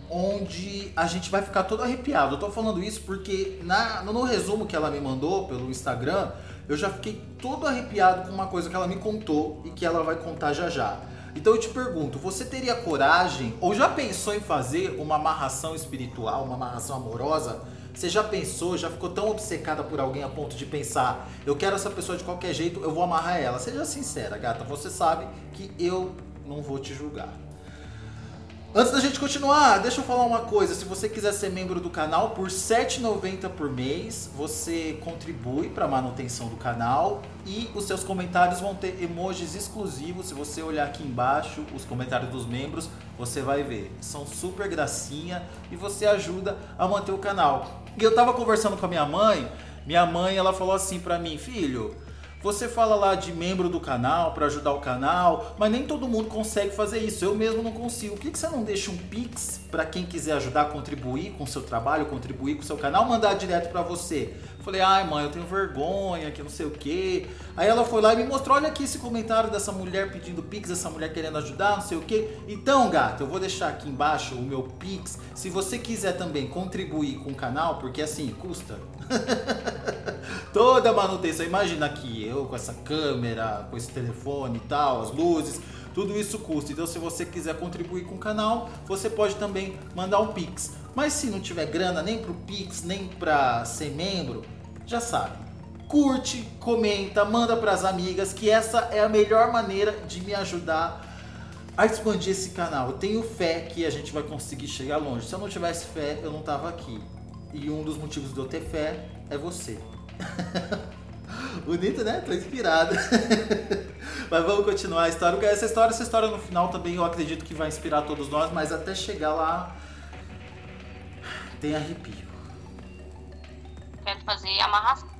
onde a gente vai ficar todo arrepiado. Eu tô falando isso porque na, no resumo que ela me mandou pelo Instagram, eu já fiquei todo arrepiado com uma coisa que ela me contou e que ela vai contar já já. Então eu te pergunto, você teria coragem ou já pensou em fazer uma amarração espiritual, uma amarração amorosa? Você já pensou, já ficou tão obcecada por alguém a ponto de pensar, eu quero essa pessoa de qualquer jeito, eu vou amarrar ela. Seja sincera, gata, você sabe que eu não vou te julgar. Antes da gente continuar, deixa eu falar uma coisa. Se você quiser ser membro do canal, por R$ 7,90 por mês, você contribui para a manutenção do canal e os seus comentários vão ter emojis exclusivos. Se você olhar aqui embaixo, os comentários dos membros, você vai ver. São super gracinha e você ajuda a manter o canal. E eu tava conversando com a minha mãe Minha mãe, ela falou assim pra mim, filho, você fala lá de membro do canal para ajudar o canal, mas nem todo mundo consegue fazer isso. Eu mesmo não consigo. Por que você não deixa um Pix para quem quiser ajudar contribuir com o seu trabalho, contribuir com o seu canal, mandar direto para você? Falei, ai mãe, eu tenho vergonha, que não sei o que. Aí ela foi lá e me mostrou, olha aqui esse comentário dessa mulher pedindo Pix, essa mulher querendo ajudar, não sei o que. Então, gato, eu vou deixar aqui embaixo o meu Pix. Se você quiser também contribuir com o canal, porque assim, custa. Toda manutenção, imagina aqui, eu com essa câmera, com esse telefone e tal, as luzes, tudo isso custa. Então, se você quiser contribuir com o canal, você pode também mandar um Pix. Mas se não tiver grana nem pro Pix, nem pra ser membro, já sabe. Curte, comenta, manda pras amigas, que essa é a melhor maneira de me ajudar a expandir esse canal. Eu tenho fé que a gente vai conseguir chegar longe. Se eu não tivesse fé, eu não tava aqui. E um dos motivos de eu ter fé é você. Bonito, né? Tô inspirado. mas vamos continuar a história. Essa história, essa história no final também eu acredito que vai inspirar todos nós, mas até chegar lá tem arrepio. Quero fazer amarração.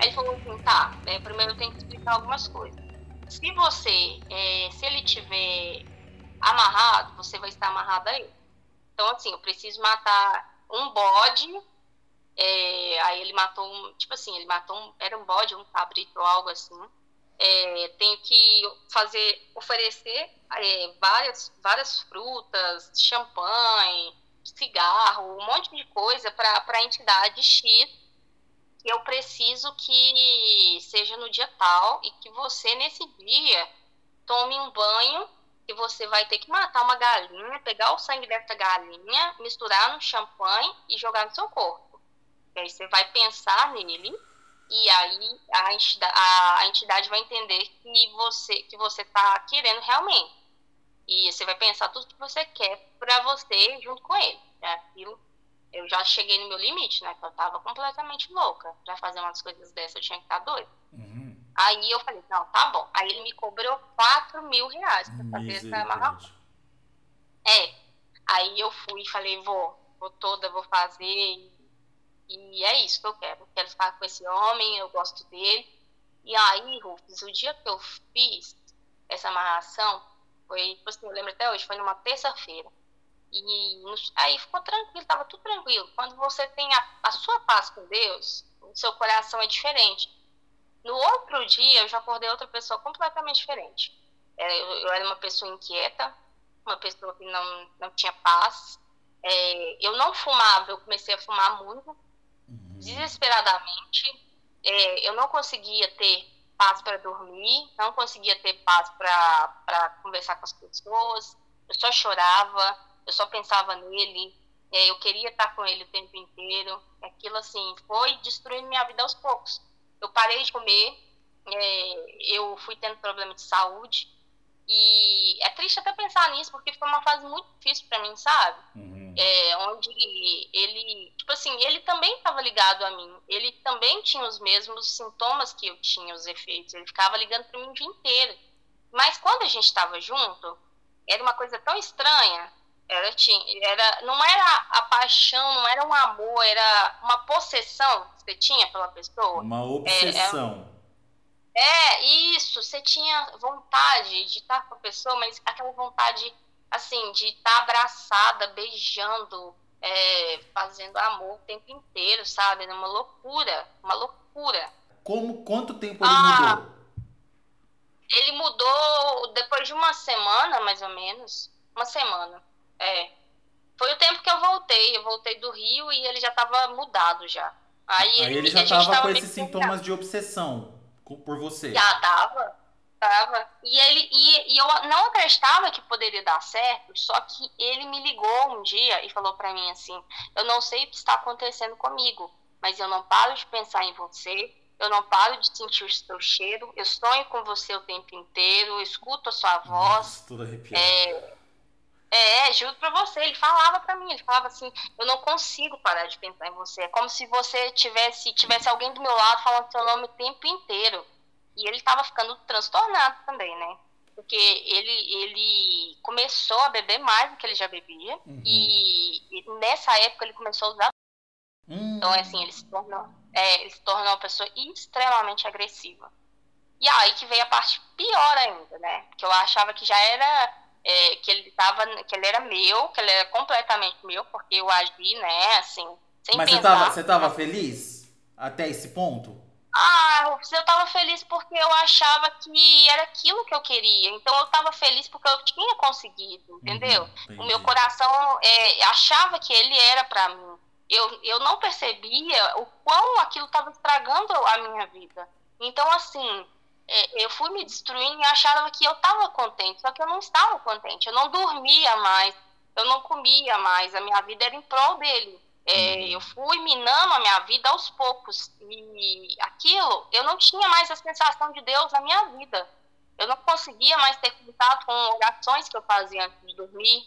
Aí ele falou assim, tá, é, primeiro eu tenho que explicar algumas coisas. Se você, é, se ele tiver amarrado, você vai estar amarrado aí. Então, assim, eu preciso matar um bode é, aí ele matou um, tipo assim, ele matou um, era um bode, um cabrito ou algo assim. É, tenho que fazer, oferecer é, várias, várias frutas, champanhe, cigarro, um monte de coisa para a entidade X eu preciso que seja no dia tal e que você nesse dia tome um banho que você vai ter que matar uma galinha, pegar o sangue dessa galinha, misturar no champanhe e jogar no seu corpo. Aí você vai pensar nele e aí a entidade, a, a entidade vai entender que você que você está querendo realmente. E você vai pensar tudo que você quer para você junto com ele. É aquilo. Eu já cheguei no meu limite, né? Que eu tava completamente louca. Pra fazer umas coisas dessas, eu tinha que estar doida. Uhum. Aí eu falei, não, tá bom. Aí ele me cobrou 4 mil reais pra fazer essa amarração. É. Aí eu fui e falei, vou, vou toda, vou fazer. E é isso que eu quero. Eu quero ficar com esse homem, eu gosto dele. E aí, Rufus, o dia que eu fiz essa amarração, foi, tipo assim, eu lembro até hoje, foi numa terça-feira. E aí ficou tranquilo, tava tudo tranquilo. Quando você tem a, a sua paz com Deus, o seu coração é diferente. No outro dia, eu já acordei outra pessoa completamente diferente. É, eu, eu, era uma pessoa inquieta, uma pessoa que não, não tinha paz. É, eu não fumava, eu comecei a fumar muito desesperadamente. É, eu não conseguia ter paz para dormir, não conseguia ter paz para conversar com as pessoas. Eu só chorava, eu só pensava nele. É, eu queria estar com ele o tempo inteiro. Aquilo assim foi destruindo minha vida aos poucos. Eu parei de comer, é, eu fui tendo problema de saúde. E é triste até pensar nisso, porque foi uma fase muito difícil para mim, sabe? Uhum é, onde ele, assim, ele também estava ligado a mim, ele também tinha os mesmos sintomas que eu tinha, os efeitos, ele ficava ligando para mim o dia inteiro. Mas quando a gente estava junto, era uma coisa tão estranha, era, tinha, era, não era a paixão, não era um amor, era uma possessão que você tinha pela pessoa. Uma obsessão. É, é, é isso, você tinha vontade de estar com a pessoa, mas aquela vontade assim, de estar abraçada, beijando, é, fazendo amor o tempo inteiro, sabe? É uma loucura, uma loucura. Como, quanto tempo ele ah, mudou? Ele mudou depois de uma semana, mais ou menos. Uma semana, é. Foi o tempo que eu voltei. Eu voltei do Rio e ele já estava mudado já. Aí, Aí ele, ele já estava com esses sintomas de obsessão por você. Já tava. Tava. E ele e, e, eu não acreditava que poderia dar certo, só que ele me ligou um dia e falou para mim assim: "Eu não sei o que está acontecendo comigo, mas eu não paro de pensar em você, eu não paro de sentir o seu cheiro, eu sonho com você o tempo inteiro, eu escuto a sua voz". Nossa, tudo arrepiado. É, é, juro pra você, ele falava pra mim, ele falava assim, eu não consigo parar de pensar em você. É como se você tivesse, tivesse alguém do meu lado falando seu nome o tempo inteiro. E ele estava ficando transtornado também, né? Porque ele, ele começou a beber mais do que ele já bebia. Uhum. E, e, nessa época ele começou a usar. Hum. Então, assim, ele se tornou, é, ele se tornou uma pessoa extremamente agressiva. E aí que veio a parte pior ainda, né? Que eu achava que já era. É, que ele tava. que ele era meu, que ele era completamente meu, porque eu agi, né, assim, sem Mas pensar. você tava, você tava feliz até esse ponto? Ah, eu tava feliz porque eu achava que era aquilo que eu queria. Então eu tava feliz porque eu tinha conseguido, entendeu? Uhum, o meu coração é, achava que ele era para mim. Eu, eu não percebia o quão aquilo estava estragando a minha vida. Então, assim, é, eu fui me destruindo e achava que eu estava contente, só que eu não estava contente. Eu não dormia mais, eu não comia mais, a minha vida era em prol dele. É, uhum. eu fui minando a minha vida aos poucos. E aquilo, eu não tinha mais a sensação de Deus na minha vida. Eu não conseguia mais ter contato com orações que eu fazia antes de dormir.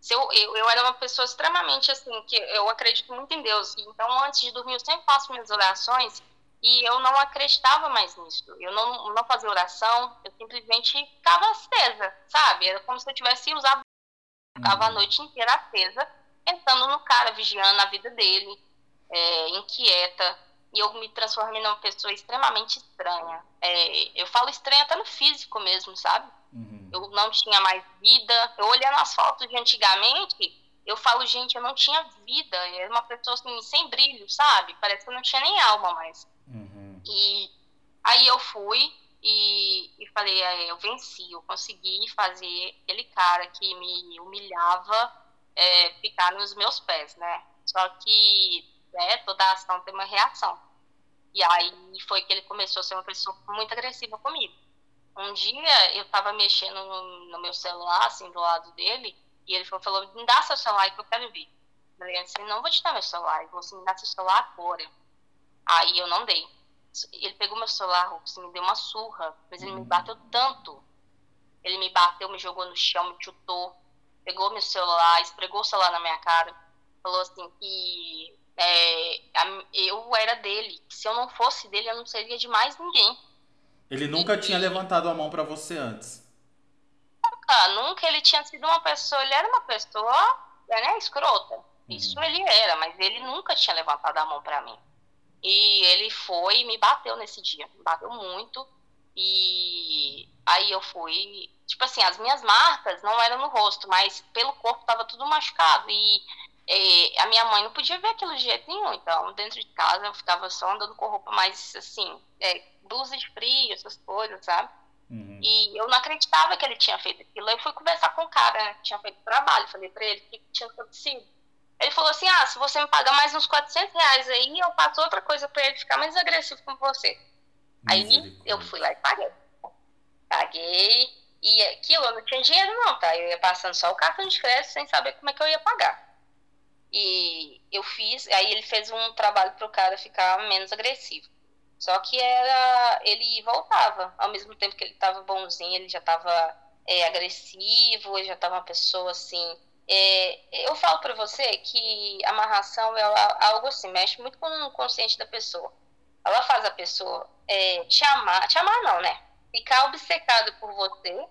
Se eu, eu, eu, era uma pessoa extremamente assim, que eu acredito muito em Deus. Então, antes de dormir, eu sempre faço minhas orações e eu não acreditava mais nisso. Eu não, não fazia oração, eu simplesmente ficava acesa, sabe? Era como se eu tivesse usado. Ficava a uhum. noite inteira acesa, pensando no cara, vigiando a vida dele, é, inquieta. E eu me transformei numa pessoa extremamente estranha. É, eu falo estranha até no físico mesmo, sabe? Uhum. Eu não tinha mais vida. Eu olhando as fotos de antigamente, eu falo, gente, eu não tinha vida. Eu era uma pessoa assim, sem brilho, sabe? Parece que eu não tinha nem alma mais. Uhum. E aí eu fui e, e falei, é, eu venci, eu consegui fazer aquele cara que me humilhava é, ficar nos meus pés, né? Só que né, toda ação tem uma reação. E aí foi que ele começou a ser uma pessoa muito agressiva comigo. Um dia eu tava mexendo no, no meu celular, assim, do lado dele, e ele falou, falou me dá seu celular que eu quero ver. Eu falei assim, não vou te dar meu celular. Ele falou assim, me dá seu celular agora. Aí eu não dei. Ele pegou meu celular, assim, me deu uma surra, mas ele me bateu tanto. Ele me bateu, me jogou no chão, me chutou, pegou meu celular, esfregou o celular na minha cara, falou assim que é, eu era dele, que se eu não fosse dele, eu não seria de mais ninguém. Ele nunca e, tinha levantado a mão para você antes? Nunca, nunca ele tinha sido uma pessoa, ele era uma pessoa, né, escrota. Uhum. Isso ele era, mas ele nunca tinha levantado a mão para mim. E ele foi e me bateu nesse dia. Me bateu muito. E aí eu fui. Tipo assim, as minhas marcas não eram no rosto, mas pelo corpo tava tudo machucado. E, e a minha mãe não podia ver aquilo de jeito nenhum. Então, dentro de casa eu ficava só andando com roupa mais assim, é, blusa de frio, essas coisas, sabe? Uhum. E eu não acreditava que ele tinha feito aquilo. Eu fui conversar com o cara que tinha feito o trabalho. Falei pra ele o que tinha acontecido. Ele falou assim: ah, se você me pagar mais uns 400 reais aí, eu passo outra coisa pra ele ficar mais agressivo com você. Aí eu fui lá e paguei. Paguei. E aquilo eu não tinha dinheiro, não, tá? Eu ia passando só o cartão de crédito sem saber como é que eu ia pagar. E eu fiz, aí ele fez um trabalho pro cara ficar menos agressivo. Só que era. Ele voltava. Ao mesmo tempo que ele tava bonzinho, ele já tava é, agressivo, ele já tava uma pessoa assim é, eu falo para você que amarração é algo assim, mexe muito com o consciente da pessoa. Ela faz a pessoa é, te amar, te amar não, né? Ficar obcecado por você,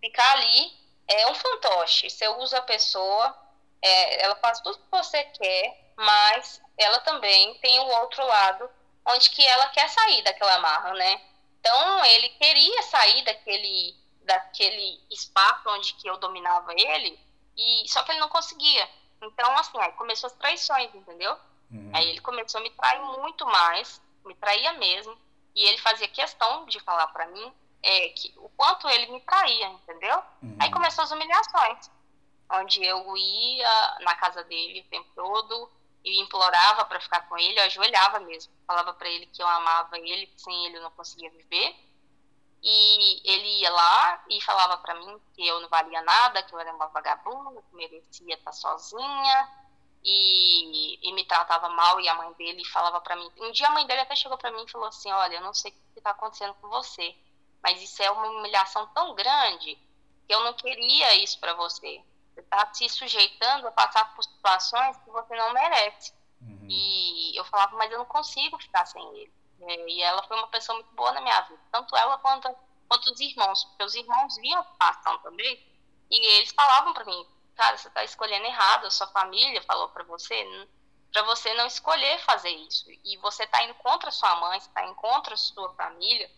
ficar ali, é um fantoche. Você usa a pessoa, é, ela faz tudo que você quer, mas ela também tem o outro lado, onde que ela quer sair daquela amarra, né? Então, ele queria sair daquele, daquele espaço onde que eu dominava ele, e só que ele não conseguia. Então, assim, aí começou as traições, entendeu? Uhum. Aí ele começou a me trair muito mais, me traía mesmo. E ele fazia questão de falar para mim é, que, o quanto ele me traía, entendeu? Uhum. Aí começou as humilhações, onde eu ia na casa dele o tempo todo e implorava para ficar com ele, eu ajoelhava mesmo, falava para ele que eu amava ele, que sem ele eu não conseguia viver. E ele ia lá e falava para mim que eu não valia nada, que eu era uma vagabunda, que merecia estar sozinha. E, e me tratava mal. E a mãe dele falava para mim. Um dia a mãe dele até chegou para mim e falou assim: Olha, eu não sei o que está acontecendo com você, mas isso é uma humilhação tão grande que eu não queria isso para você. Você está se sujeitando a passar por situações que você não merece. Uhum. E eu falava, mas eu não consigo ficar sem ele. É, e ela foi uma pessoa muito boa na minha vida. Tanto ela quanto, quanto os irmãos. Porque os irmãos viam a situação também. E eles falavam para mim, cara, você tá escolhendo errado, a sua família falou para você. para você não escolher fazer isso. E você está indo contra sua mãe, está indo contra a sua família.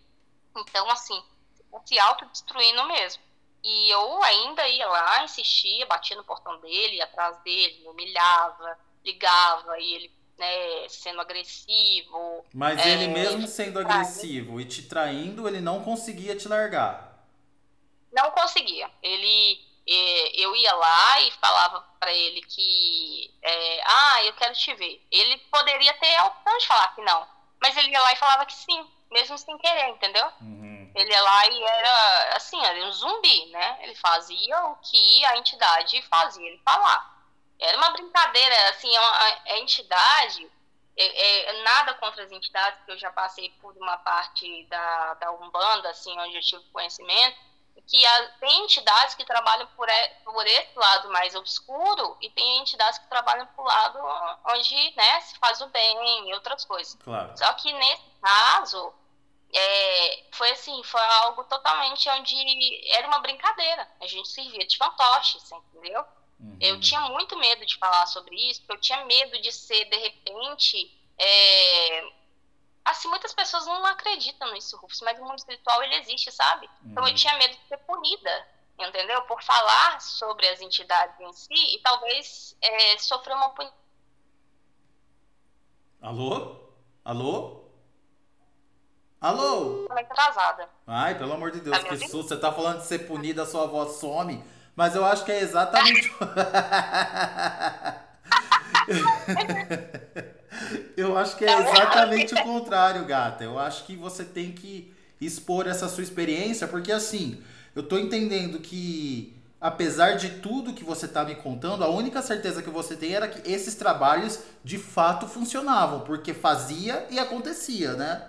Então, assim, tá se autodestruindo mesmo. E eu ainda ia lá, insistia, batia no portão dele, ia atrás dele, humilhava, ligava, e ele né, sendo agressivo. Mas é, ele mesmo sendo agressivo e te traindo, ele não conseguia te largar. Não conseguia. Ele eu ia lá e falava para ele que, é, ah, eu quero te ver. Ele poderia ter a opção de falar que não, mas ele ia lá e falava que sim, mesmo sem querer, entendeu? Uhum. Ele ia lá e era, assim, era um zumbi, né? Ele fazia o que a entidade fazia ele falar. Era uma brincadeira, assim, a, a entidade, é, é, nada contra as entidades, porque eu já passei por uma parte da, da Umbanda, assim, onde eu tive conhecimento, que a, tem entidades que trabalham por, por esse lado mais obscuro e tem entidades que trabalham por lado onde né, se faz o bem e outras coisas. Claro. Só que nesse caso, é, foi assim, foi algo totalmente onde era uma brincadeira. A gente servia de fantoche, entendeu? Uhum. Eu tinha muito medo de falar sobre isso, porque eu tinha medo de ser, de repente, é, assim, muitas pessoas não acreditam nisso, Rufus, mas o mundo espiritual, ele existe, sabe? Então eu uhum. tinha medo de ser punida, entendeu? Por falar sobre as entidades em si e talvez é, sofrer uma punição. Alô? Alô? Alô? Tô atrasada. Ai, pelo amor de Deus, tá que susto. Você tá falando de ser punida, sua voz some. Mas eu acho que é exatamente. Eu acho que é exatamente o contrário, gata. Eu acho que você tem que expor essa sua experiência, porque assim, eu tô entendendo que apesar de tudo que você tá me contando, a única certeza que você tem era que esses trabalhos de fato funcionavam, porque fazia e acontecia, né?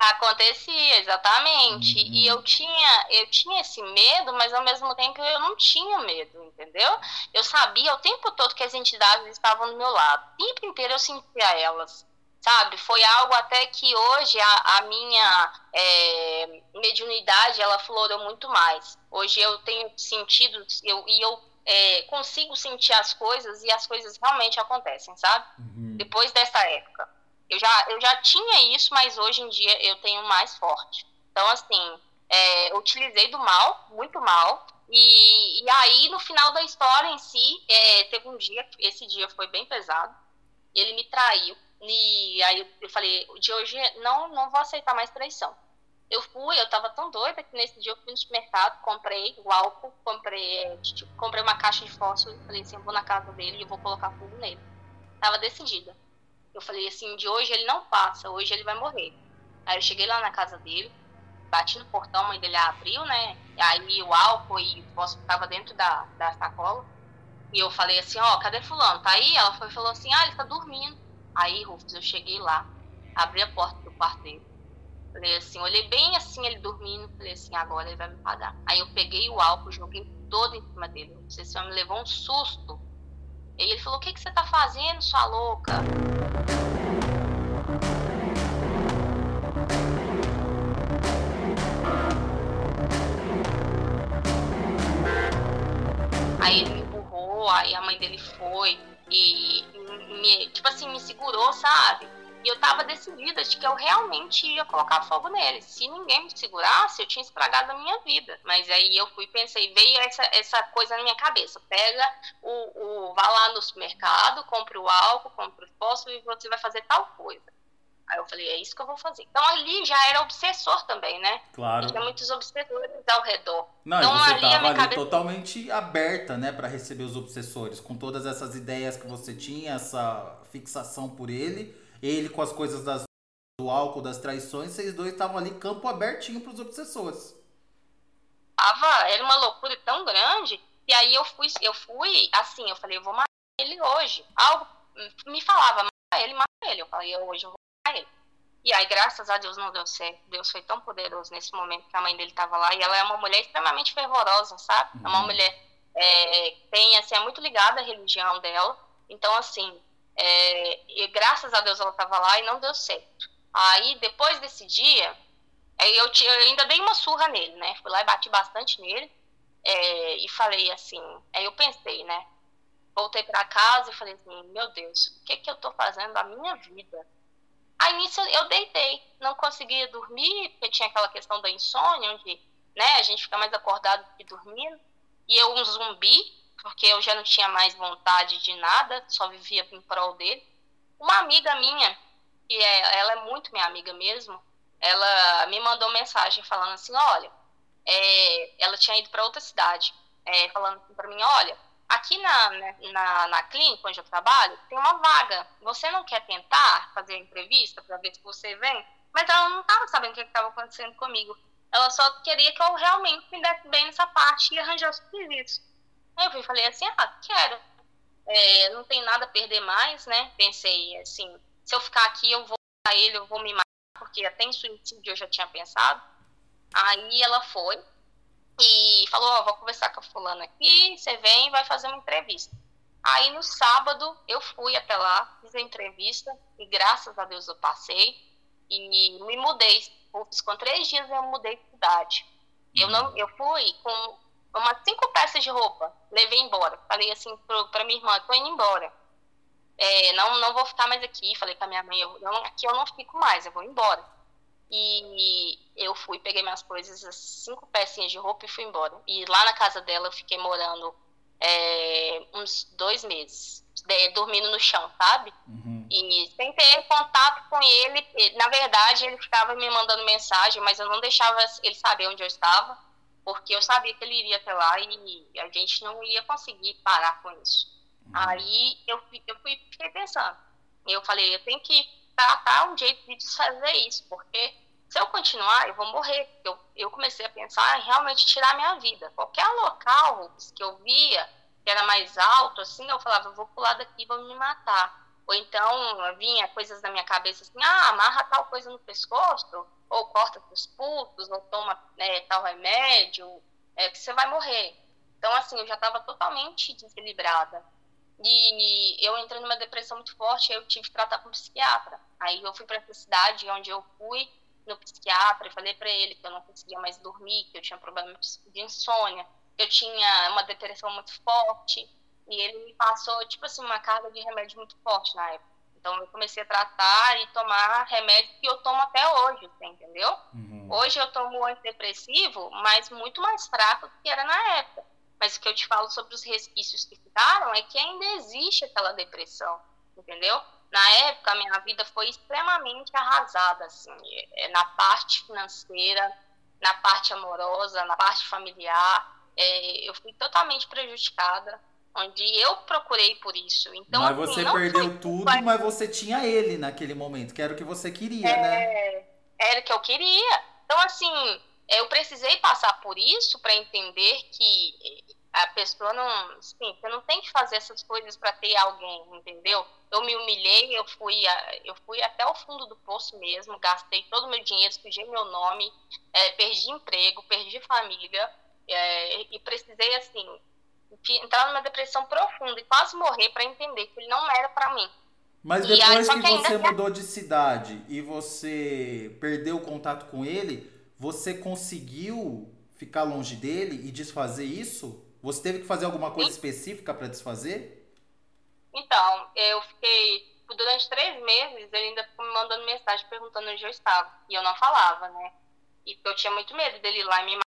Acontecia, exatamente. Uhum. E eu tinha, eu tinha esse medo, mas ao mesmo tempo eu não tinha medo, entendeu? Eu sabia o tempo todo que as entidades estavam do meu lado. O tempo inteiro eu sentia elas, sabe? Foi algo até que hoje a, a minha é, mediunidade, ela florou muito mais. Hoje eu tenho sentido, eu, e eu é, consigo sentir as coisas e as coisas realmente acontecem, sabe? Uhum. Depois dessa época. Eu já, eu já tinha isso, mas hoje em dia eu tenho mais forte. Então, assim, é, utilizei do mal, muito mal. E, e aí, no final da história em si, é, teve um dia, esse dia foi bem pesado, e ele me traiu. E aí eu, falei, de hoje não, não vou aceitar mais traição. Eu fui, eu tava tão doida que nesse dia eu fui no supermercado, comprei o álcool, comprei, tipo, comprei uma caixa de fósforo, falei assim, eu vou na casa dele e vou colocar fogo nele. Tava decidida. Eu falei assim, de hoje ele não passa, hoje ele vai morrer. Aí eu cheguei lá na casa dele, bati no portão, a mãe dele abriu, né? Aí o álcool e o fósforo ficava dentro da, da sacola. E eu falei assim, ó, oh, cadê fulano? Tá aí? Ela foi, falou assim, ah, ele tá dormindo. Aí, Rufus, eu cheguei lá, abri a porta do quarto dele. Falei assim, olhei bem assim ele dormindo, falei assim, agora ele vai me pagar. Aí eu peguei o álcool, joguei todo em cima dele. Esse homem me levou um susto. E ele falou, o que, que você tá fazendo, sua louca? Aí ele me empurrou, aí a mãe dele foi e me, tipo assim, me segurou, sabe? E eu tava decidida de que eu realmente ia colocar fogo nele. Se ninguém me segurasse, eu tinha estragado a minha vida. Mas aí eu fui pensei, veio essa, essa coisa na minha cabeça. Pega o, o. Vá lá no supermercado, compre o álcool, compre o fósforo e você vai fazer tal coisa. Aí eu falei, é isso que eu vou fazer. Então ali já era obsessor também, né? Claro. Tinha muitos obsessores ao redor. Não, então, você ali, tava ali cabeça... totalmente aberta, né, para receber os obsessores, com todas essas ideias que você tinha, essa fixação por ele, ele com as coisas das, do álcool, das traições, vocês dois estavam ali campo abertinho para os obsessores. Tava, era uma loucura tão grande, e aí eu fui, eu fui assim, eu falei, eu vou matar ele hoje. Algo me falava, mata ele, mata ele. Eu falei, hoje eu vou ele. E aí, graças a Deus, não deu certo. Deus foi tão poderoso nesse momento que a mãe dele estava lá. E ela é uma mulher extremamente fervorosa, sabe? Uhum. É uma uhum. mulher é, tem, assim, é muito ligada à religião dela. Então, assim, é, e graças a Deus ela estava lá e não deu certo. Aí, depois desse dia, aí eu, eu ainda dei uma surra nele, né? Fui lá e bati bastante nele. É, e falei assim, aí eu pensei, né? voltei para casa e falei assim, meu Deus, o que que eu tô fazendo da minha vida? Aí nisso eu deitei, não conseguia dormir, porque tinha aquela questão da insônia, onde né, a gente fica mais acordado do que dormindo. E eu um zumbi, porque eu já não tinha mais vontade de nada, só vivia em prol dele. Uma amiga minha, que é, ela é muito minha amiga mesmo, ela me mandou mensagem falando assim, olha, é, ela tinha ido para outra cidade, é, falando assim para mim, olha, aqui na, né, na, na clínica onde eu trabalho, tem uma vaga. Você não quer tentar fazer a entrevista para ver se você vem? Mas ela não estava sabendo o que estava acontecendo comigo. Ela só queria que eu realmente me desse bem nessa parte e arranjasse o serviço. Aí eu falei assim, ah, quero. É, não tem nada a perder mais, né? Pensei assim, se eu ficar aqui, eu vou a ele, eu vou me matar, porque até em suicídio eu já tinha pensado. Aí ela foi, e falou, ó, oh, vou conversar com a fulana aqui, você vem e vai fazer uma entrevista. Aí no sábado eu fui até lá, fiz a entrevista e graças a Deus eu passei e me mudei. Com três dias eu mudei de cidade. Eu não, uhum. eu fui com umas cinco peças de roupa, levei embora. Falei assim para minha irmã, tô indo embora. É, não, não vou ficar mais aqui. Falei com a minha mãe, eu, eu, aqui eu não fico mais, eu vou embora. E eu fui, peguei minhas coisas, as cinco pecinhas de roupa e fui embora. E lá na casa dela eu fiquei morando é, uns dois meses, dormindo no chão, sabe? Uhum. E sem ter contato com ele. Na verdade, ele ficava me mandando mensagem, mas eu não deixava ele saber onde eu estava, porque eu sabia que ele iria até lá e a gente não ia conseguir parar com isso. Uhum. Aí eu, eu fui, fiquei pensando. Eu falei, eu tenho que tratar um jeito de desfazer isso, porque se eu continuar, eu vou morrer. Eu, eu comecei a pensar em realmente tirar minha vida. Qualquer local que eu via que era mais alto, assim, eu falava, eu vou pular daqui, vou me matar. Ou então vinha coisas na minha cabeça assim, ah, amarra tal coisa no pescoço, ou corta os pulsos, ou toma né, tal remédio, é, você vai morrer. Então, assim, eu já estava totalmente desequilibrada. E eu entrei numa depressão muito forte, eu tive que tratar com um psiquiatra. Aí eu fui para essa cidade onde eu fui no psiquiatra e falei para ele que eu não conseguia mais dormir, que eu tinha problemas de insônia, que eu tinha uma depressão muito forte. E ele me passou, tipo assim, uma carga de remédio muito forte na época. Então eu comecei a tratar e tomar remédio que eu tomo até hoje, você entendeu? Uhum. Hoje eu tomo antidepressivo, mas muito mais fraco do que era na época. Mas o que eu te falo sobre os resquícios que ficaram é que ainda existe aquela depressão, entendeu? Na época, a minha vida foi extremamente arrasada, assim, é, na parte financeira, na parte amorosa, na parte familiar. É, eu fui totalmente prejudicada, onde eu procurei por isso. Então, mas assim, você perdeu tudo, mas... mas você tinha ele naquele momento, que era o que você queria, é, né? Era o que eu queria. Então, assim, eu precisei passar por isso para entender que a pessoa não, assim, você não tem que fazer essas coisas para ter alguém, entendeu? Eu me humilhei, eu fui, eu fui até o fundo do poço mesmo, gastei todo o meu dinheiro, sujei meu nome, é, perdi emprego, perdi família é, e precisei assim entrar numa depressão profunda e quase morrer para entender que ele não era para mim. Mas depois aí, que, que você mudou de cidade e você perdeu o contato com ele, você conseguiu ficar longe dele e desfazer isso? Você teve que fazer alguma coisa Sim. específica para desfazer? Então, eu fiquei durante três meses, ele ainda ficou me mandando mensagem perguntando onde eu estava. E eu não falava, né? E eu tinha muito medo dele ir lá e me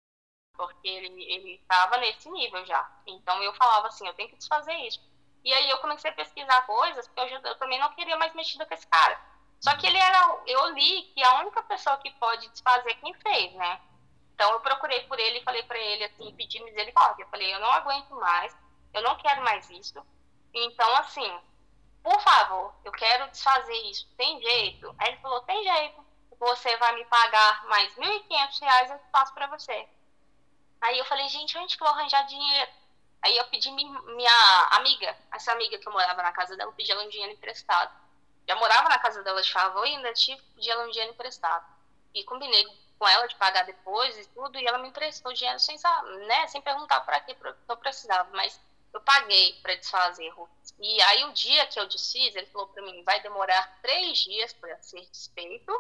porque ele, estava nesse nível já. Então eu falava assim, eu tenho que desfazer isso. E aí eu comecei a pesquisar coisas, porque eu, eu também não queria mais mexer com esse cara. Só que ele era, eu li que a única pessoa que pode desfazer é quem fez, né? Então eu procurei por ele e falei para ele assim, pedi misericórdia. Eu falei, eu não aguento mais, eu não quero mais isso. Então assim, por favor, eu quero desfazer isso. Tem jeito? Aí ele falou, tem jeito. Você vai me pagar mais R$ 1.500, eu faço para você. Aí eu falei, gente, onde que eu vou arranjar dinheiro? Aí eu pedi minha amiga, essa amiga que eu morava na casa dela, eu pedi ela um dinheiro emprestado. Já morava na casa dela de favor e ainda tive pedi ela um dinheiro emprestado. E combinei com ela de pagar depois e tudo, e ela me emprestou dinheiro sem, né, sem perguntar para que eu precisava, mas eu paguei para desfazer. E aí o dia que eu desfiz, ele falou para mim, vai demorar três dias para ser desfeito,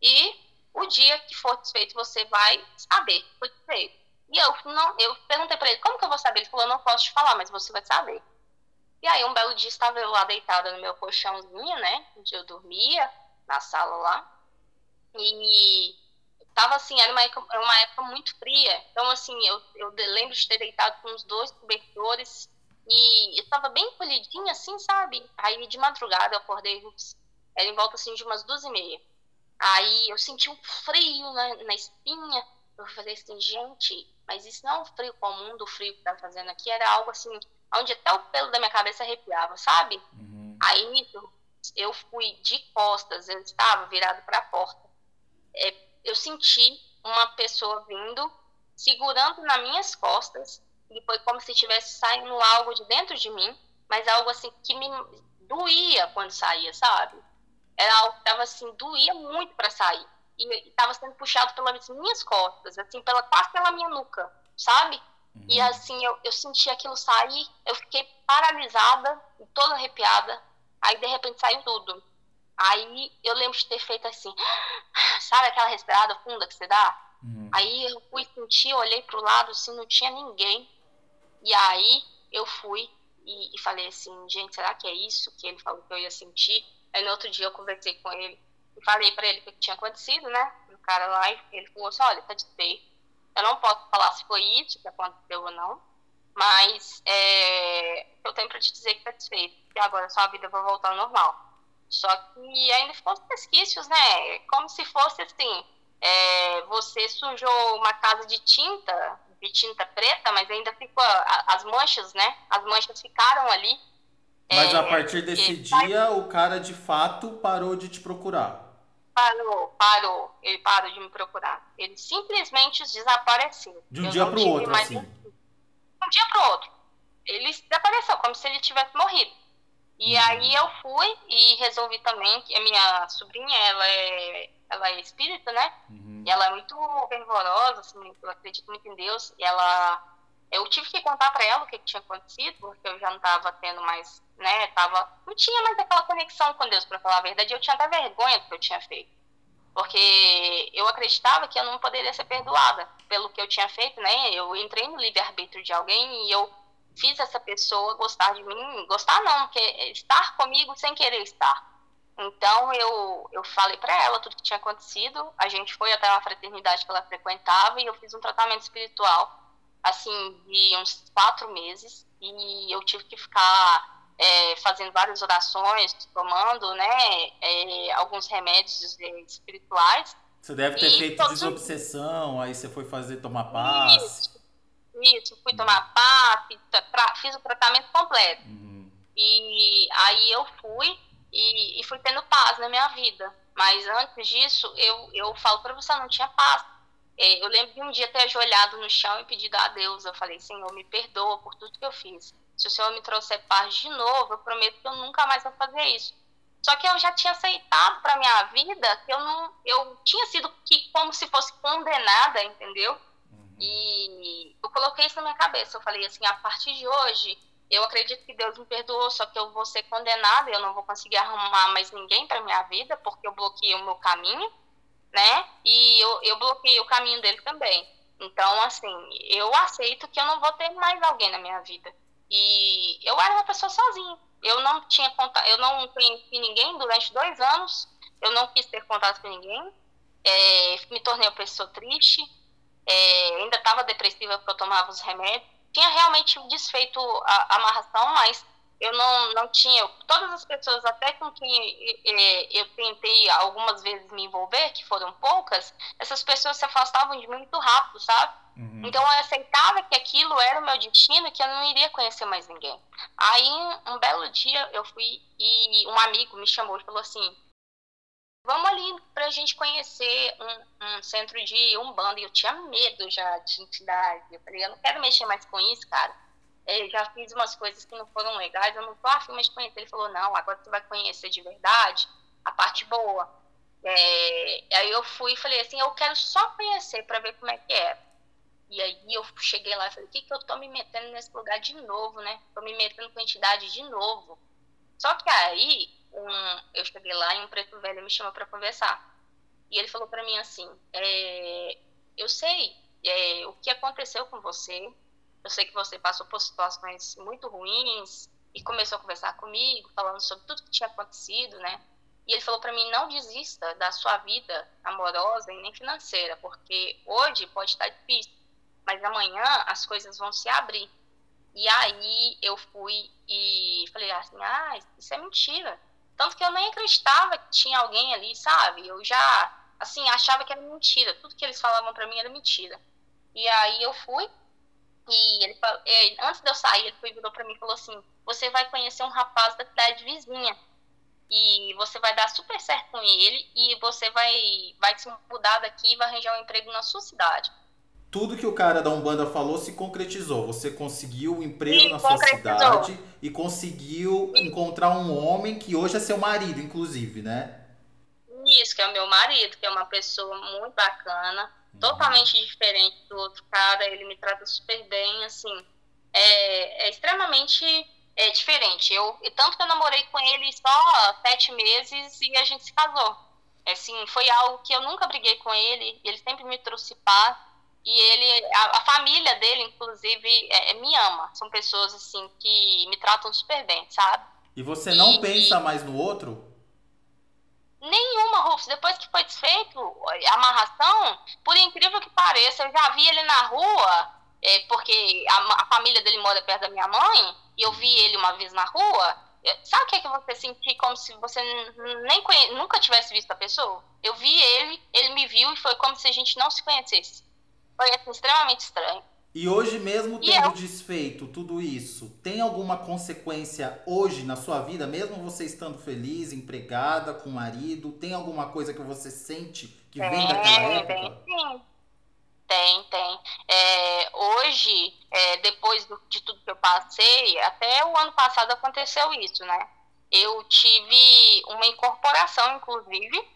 e o dia que for desfeito você vai saber que foi desfeito. E eu não, eu perguntei para ele, como que eu vou saber? Ele falou, não posso te falar, mas você vai saber. E aí, um belo dia, estava eu lá deitada no meu colchãozinho, né? Onde eu dormia, na sala lá. E tava assim, era uma época, uma época muito fria. Então, assim, eu, eu lembro de ter deitado com uns dois cobertores e eu tava bem colhidinha, assim, sabe? Aí, de madrugada, eu acordei, era em volta, assim, de umas duas e meia. Aí, eu senti um frio na, na espinha. Eu falei assim, gente, mas isso não é um frio comum do frio que tá fazendo aqui. Era algo, assim, onde até o pelo da minha cabeça arrepiava, sabe? Uhum. Aí eu fui de costas, eu estava virado para a porta. É, eu senti uma pessoa vindo, segurando nas minhas costas, e foi como se estivesse saindo algo de dentro de mim, mas algo assim que me doía quando saía, sabe? Era algo que estava assim, doía muito para sair. E estava sendo puxado pelas minhas costas, assim, pela, quase pela minha nuca, sabe? Uhum. E assim, eu, eu senti aquilo sair, eu fiquei paralisada, toda arrepiada. Aí de repente saiu tudo. Aí eu lembro de ter feito assim, sabe aquela respirada funda que você dá? Uhum. Aí eu fui sentir, olhei pro lado, assim, não tinha ninguém. E aí eu fui e, e, falei assim, gente, será que é isso que ele falou que eu ia sentir? Aí no outro dia eu conversei com ele falei para ele o que tinha acontecido, né? O cara lá, ele falou assim, olha, tá desfeito eu não posso falar se foi isso que aconteceu ou não, mas é, eu tenho para te dizer que está desfeito, e agora sua vida vai voltar ao normal. Só que ainda ficou os resquícios, né? Como se fosse assim, é, você sujou uma casa de tinta, de tinta preta, mas ainda ficou as manchas, né? As manchas ficaram ali. Mas é, a partir desse dia, o cara de fato parou de te procurar. Parou, parou. Ele parou de me procurar. Ele simplesmente desapareceu. De um eu dia para o outro, assim? Um dia para o outro. Ele desapareceu, como se ele tivesse morrido. E uhum. aí eu fui e resolvi também que a minha sobrinha, ela é, ela é espírita, né? Uhum. E ela é muito fervorosa, assim, eu acredito muito em Deus. E ela eu tive que contar para ela o que, tinha acontecido, porque eu já não estava tendo mais, né, tava, não tinha mais aquela conexão com Deus, para falar a verdade, eu tinha até vergonha do que eu tinha feito. Porque eu acreditava que eu não poderia ser perdoada pelo que eu tinha feito, né? Eu entrei no livre-arbítrio de alguém e eu fiz essa pessoa gostar de mim, gostar não, porque estar comigo sem querer estar. Então eu, eu falei para ela tudo que tinha acontecido, a gente foi até uma fraternidade que ela frequentava e eu fiz um tratamento espiritual assim, de uns quatro meses, e eu tive que ficar é, fazendo várias orações, tomando, né, é, alguns remédios é, espirituais. Você deve ter feito todos... desobsessão, aí você foi fazer tomar paz. Isso, isso fui tomar paz, fiz o tratamento completo. Uhum. E aí eu fui e, e fui tendo paz na minha vida. Mas antes disso, eu, eu falo para você, não tinha paz eu lembro de um dia ter ajoelhado no chão e pedido a Deus. Eu falei, Senhor, me perdoa por tudo que eu fiz. Se o Senhor me trouxer paz de novo, eu prometo que eu nunca mais vou fazer isso. Só que eu já tinha aceitado para minha vida que eu não, eu tinha sido que como se fosse condenada, entendeu? Uhum. E eu coloquei isso na minha cabeça. Eu falei assim, a partir de hoje, eu acredito que Deus me perdoou, só que eu vou ser condenada, eu não vou conseguir arrumar mais ninguém para minha vida, porque eu bloqueei o meu caminho né? E eu, eu bloqueei o caminho dele também. Então, assim, eu aceito que eu não vou ter mais alguém na minha vida. E eu era uma pessoa sozinha. Eu não tinha contato, eu não conheci ninguém durante dois anos. Eu não quis ter contato com ninguém. É, me tornei uma pessoa triste. É, ainda estava depressiva porque eu tomava os remédios. Tinha realmente desfeito a, a amarração, mas eu não, não tinha. Todas as pessoas, até com quem eu tentei algumas vezes me envolver, que foram poucas, essas pessoas se afastavam de mim muito rápido, sabe? Uhum. Então eu aceitava que aquilo era o meu destino, que eu não iria conhecer mais ninguém. Aí, um belo dia, eu fui e um amigo me chamou e falou assim: Vamos ali pra gente conhecer um, um centro de Umbanda. E eu tinha medo já de entidade. Eu falei: Eu não quero mexer mais com isso, cara é, já fiz umas coisas que não foram legais, eu não tô afim de conhecer. Ele falou, não, agora você vai conhecer de verdade a parte boa. É, aí eu fui e falei assim, eu quero só conhecer para ver como é que é. E aí eu cheguei lá e falei, o que, que eu tô me metendo nesse lugar de novo, né? Tô me metendo com entidade de novo. Só que aí um, eu cheguei lá e um preto velho me chamou para conversar. E ele falou para mim assim, é, eu sei é, o que aconteceu com você, eu sei que você passou por situações muito ruins e começou a conversar comigo, falando sobre tudo que tinha acontecido, né? E ele falou para mim: não desista da sua vida amorosa e nem financeira, porque hoje pode estar difícil, mas amanhã as coisas vão se abrir. E aí eu fui e falei assim: ah, isso é mentira. Tanto que eu nem acreditava que tinha alguém ali, sabe? Eu já, assim, achava que era mentira. Tudo que eles falavam para mim era mentira. E aí eu fui e ele, antes de eu sair, ele virou para mim e falou assim: você vai conhecer um rapaz da cidade vizinha e você vai dar super certo com ele e você vai, vai se mudar daqui e vai arranjar um emprego na sua cidade. Tudo que o cara da Umbanda falou se concretizou. Você conseguiu um emprego na sua cidade e conseguiu Sim. encontrar um homem que hoje é seu marido, inclusive, né? Isso, que é o meu marido, que é uma pessoa muito bacana. Totalmente diferente do outro cara. Ele me trata super bem, assim. É, é extremamente é diferente. Eu, tanto que eu namorei com ele só sete meses e a gente se casou. É, assim, foi algo que eu nunca briguei com ele, ele sempre me trouxe paz. E ele, a, a família dele, inclusive, é, é, me ama. São pessoas, assim, que me tratam super bem, sabe? E você não e, pensa mais no outro? Nenhuma, Rufus. Depois que foi desfeito a amarração, por incrível que pareça, eu já vi ele na rua, é, porque a, a família dele mora perto da minha mãe, e eu vi ele uma vez na rua, sabe o que é que você sentir como se você nem conhe... nunca tivesse visto a pessoa? Eu vi ele, ele me viu e foi como se a gente não se conhecesse. Foi assim, extremamente estranho. E hoje mesmo tendo eu... desfeito tudo isso, tem alguma consequência hoje na sua vida, mesmo você estando feliz, empregada, com marido, tem alguma coisa que você sente que vem é, daquela época? Tem. Tem, tem. É, hoje, é, depois do, de tudo que eu passei, até o ano passado aconteceu isso, né? Eu tive uma incorporação, inclusive,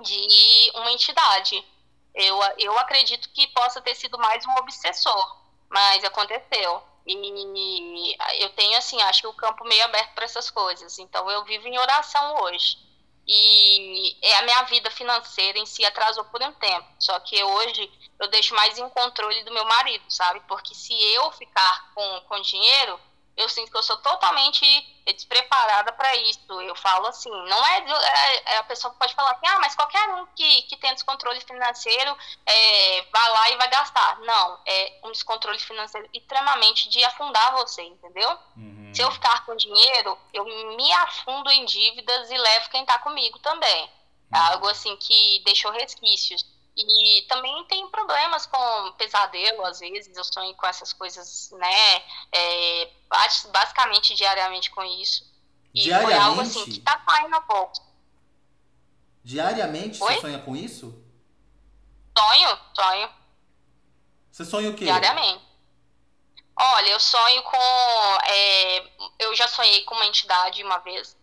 de uma entidade. Eu, eu acredito que possa ter sido mais um obsessor, mas aconteceu. E eu tenho, assim, acho que o campo meio aberto para essas coisas. Então, eu vivo em oração hoje. E é a minha vida financeira em si atrasou por um tempo. Só que hoje eu deixo mais em controle do meu marido, sabe? Porque se eu ficar com, com dinheiro, eu sinto que eu sou totalmente despreparada para isso. Eu falo assim, não é, é, é, a pessoa pode falar assim, ah, mas qualquer um que, que tem descontrole financeiro é, vai lá e vai gastar. Não, é um descontrole financeiro extremamente de afundar você, entendeu? Uhum. Se eu ficar com dinheiro, eu me afundo em dívidas e levo quem está comigo também. É algo assim que deixou resquícios. E também tem problemas com pesadelo, às vezes, eu sonho com essas coisas, né? É, basicamente diariamente com isso. E diariamente? foi algo assim que tá saindo a pouco. Diariamente Oi? você sonha com isso? Sonho, sonho. Você sonha o quê? Diariamente. Olha, eu sonho com. É, eu já sonhei com uma entidade uma vez.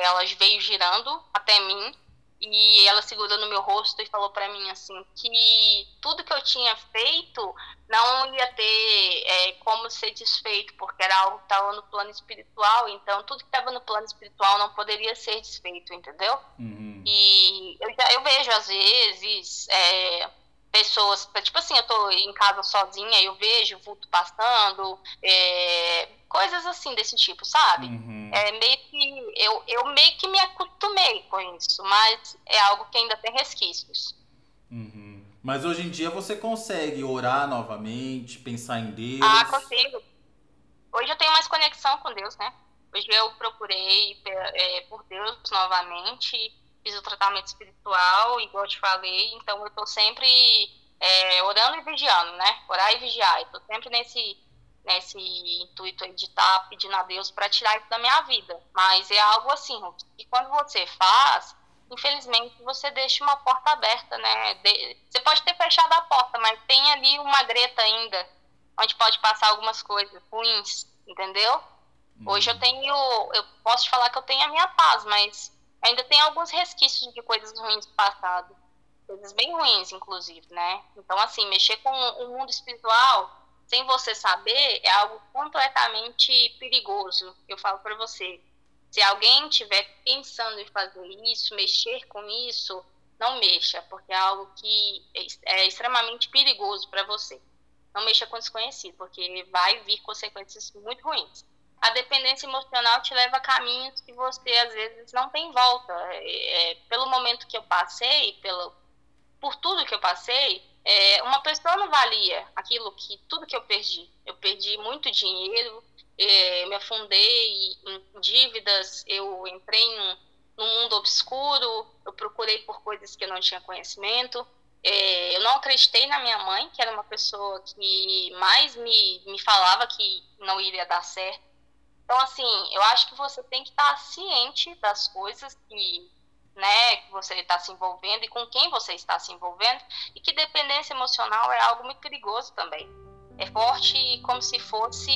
Ela veio girando até mim e ela segurou no meu rosto e falou para mim assim que tudo que eu tinha feito não ia ter é, como ser desfeito porque era algo que estava no plano espiritual então tudo que estava no plano espiritual não poderia ser desfeito entendeu uhum. e eu, eu vejo às vezes é, pessoas, tipo assim, eu tô em casa sozinha, eu vejo vulto passando, é, coisas assim desse tipo, sabe? Uhum. É meio que eu, eu meio que me acostumei com isso, mas é algo que ainda tem resquícios. Uhum. Mas hoje em dia você consegue orar novamente, pensar em Deus? Ah, consigo. Hoje eu tenho mais conexão com Deus, né? Hoje eu procurei é, por Deus novamente fiz o tratamento espiritual, igual eu te falei, então eu tô sempre é, orando e vigiando, né? Orar e vigiar. Eu tô sempre nesse, nesse intuito aí de estar tá pedindo a Deus para tirar isso da minha vida. Mas é algo assim, que quando você faz, infelizmente você deixa uma porta aberta, né? De, você pode ter fechado a porta, mas tem ali uma greta ainda, onde pode passar algumas coisas ruins, entendeu? Hoje eu uhum. tenho, eu posso te falar que eu tenho a minha paz, mas ainda tem alguns resquícios de coisas ruins do passado. Coisas bem ruins, inclusive, né? Então, assim, mexer com o mundo espiritual sem você saber é algo completamente perigoso. Eu falo para você. Se alguém estiver pensando em fazer isso, mexer com isso, não mexa, porque é algo que é extremamente perigoso para você. Não mexa com desconhecido, porque vai vir consequências muito ruins. A dependência emocional te leva a caminhos que você às vezes não tem volta. É, é, pelo momento que eu passei, pelo, por tudo que eu passei, é, uma pessoa não valia aquilo que tudo que eu perdi. Eu perdi muito dinheiro, é, me afundei em dívidas, eu entrei num, num mundo obscuro, eu procurei por coisas que eu não tinha conhecimento. É, eu não acreditei na minha mãe, que era uma pessoa que mais me, me falava que não iria dar certo então, assim, eu acho que você tem que estar ciente das coisas que, né, que você está se envolvendo e com quem você está se envolvendo, e que dependência emocional é algo muito perigoso também. É forte como se fosse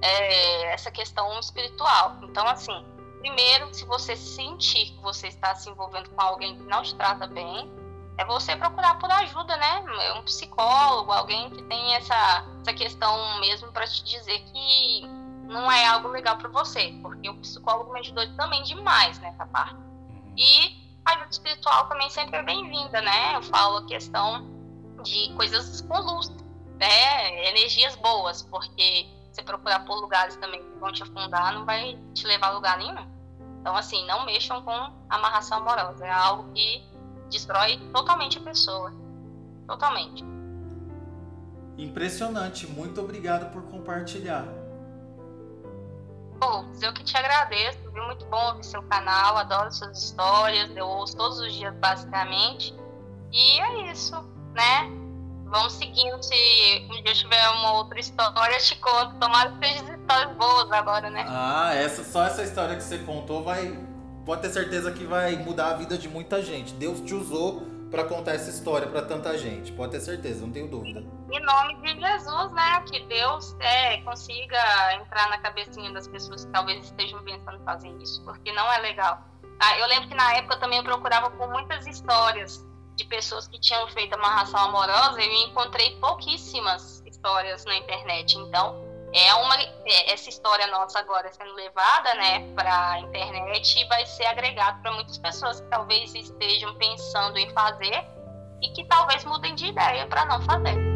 é, essa questão espiritual. Então, assim, primeiro, se você sentir que você está se envolvendo com alguém que não te trata bem, é você procurar por ajuda, né? Um psicólogo, alguém que tem essa, essa questão mesmo para te dizer que não é algo legal para você, porque o psicólogo me ajudou também demais nessa parte. Uhum. E a ajuda espiritual também sempre é bem-vinda, né? Eu falo a questão de coisas com luz, né? Energias boas, porque você procurar por lugares também que vão te afundar, não vai te levar a lugar nenhum. Então, assim, não mexam com amarração amorosa. É algo que destrói totalmente a pessoa. Totalmente. Impressionante. Muito obrigado por compartilhar. Pô, eu que te agradeço, viu? Muito bom ouvir seu canal, adoro suas histórias, eu ouço todos os dias basicamente. E é isso, né? Vamos seguindo. Se um dia tiver uma outra história, eu te conto. Tomara que seja histórias boas agora, né? Ah, essa, só essa história que você contou vai. Pode ter certeza que vai mudar a vida de muita gente. Deus te usou para contar essa história para tanta gente. Pode ter certeza, não tenho dúvida. Em nome de Jesus, né? Que Deus é, consiga entrar na cabecinha das pessoas que talvez estejam pensando em fazer isso, porque não é legal. Ah, eu lembro que na época eu também procurava por muitas histórias de pessoas que tinham feito amarração amorosa e eu encontrei pouquíssimas histórias na internet. Então, é uma é, essa história nossa agora sendo levada, né, para a internet e vai ser agregado para muitas pessoas que talvez estejam pensando em fazer e que talvez mudem de ideia para não fazer.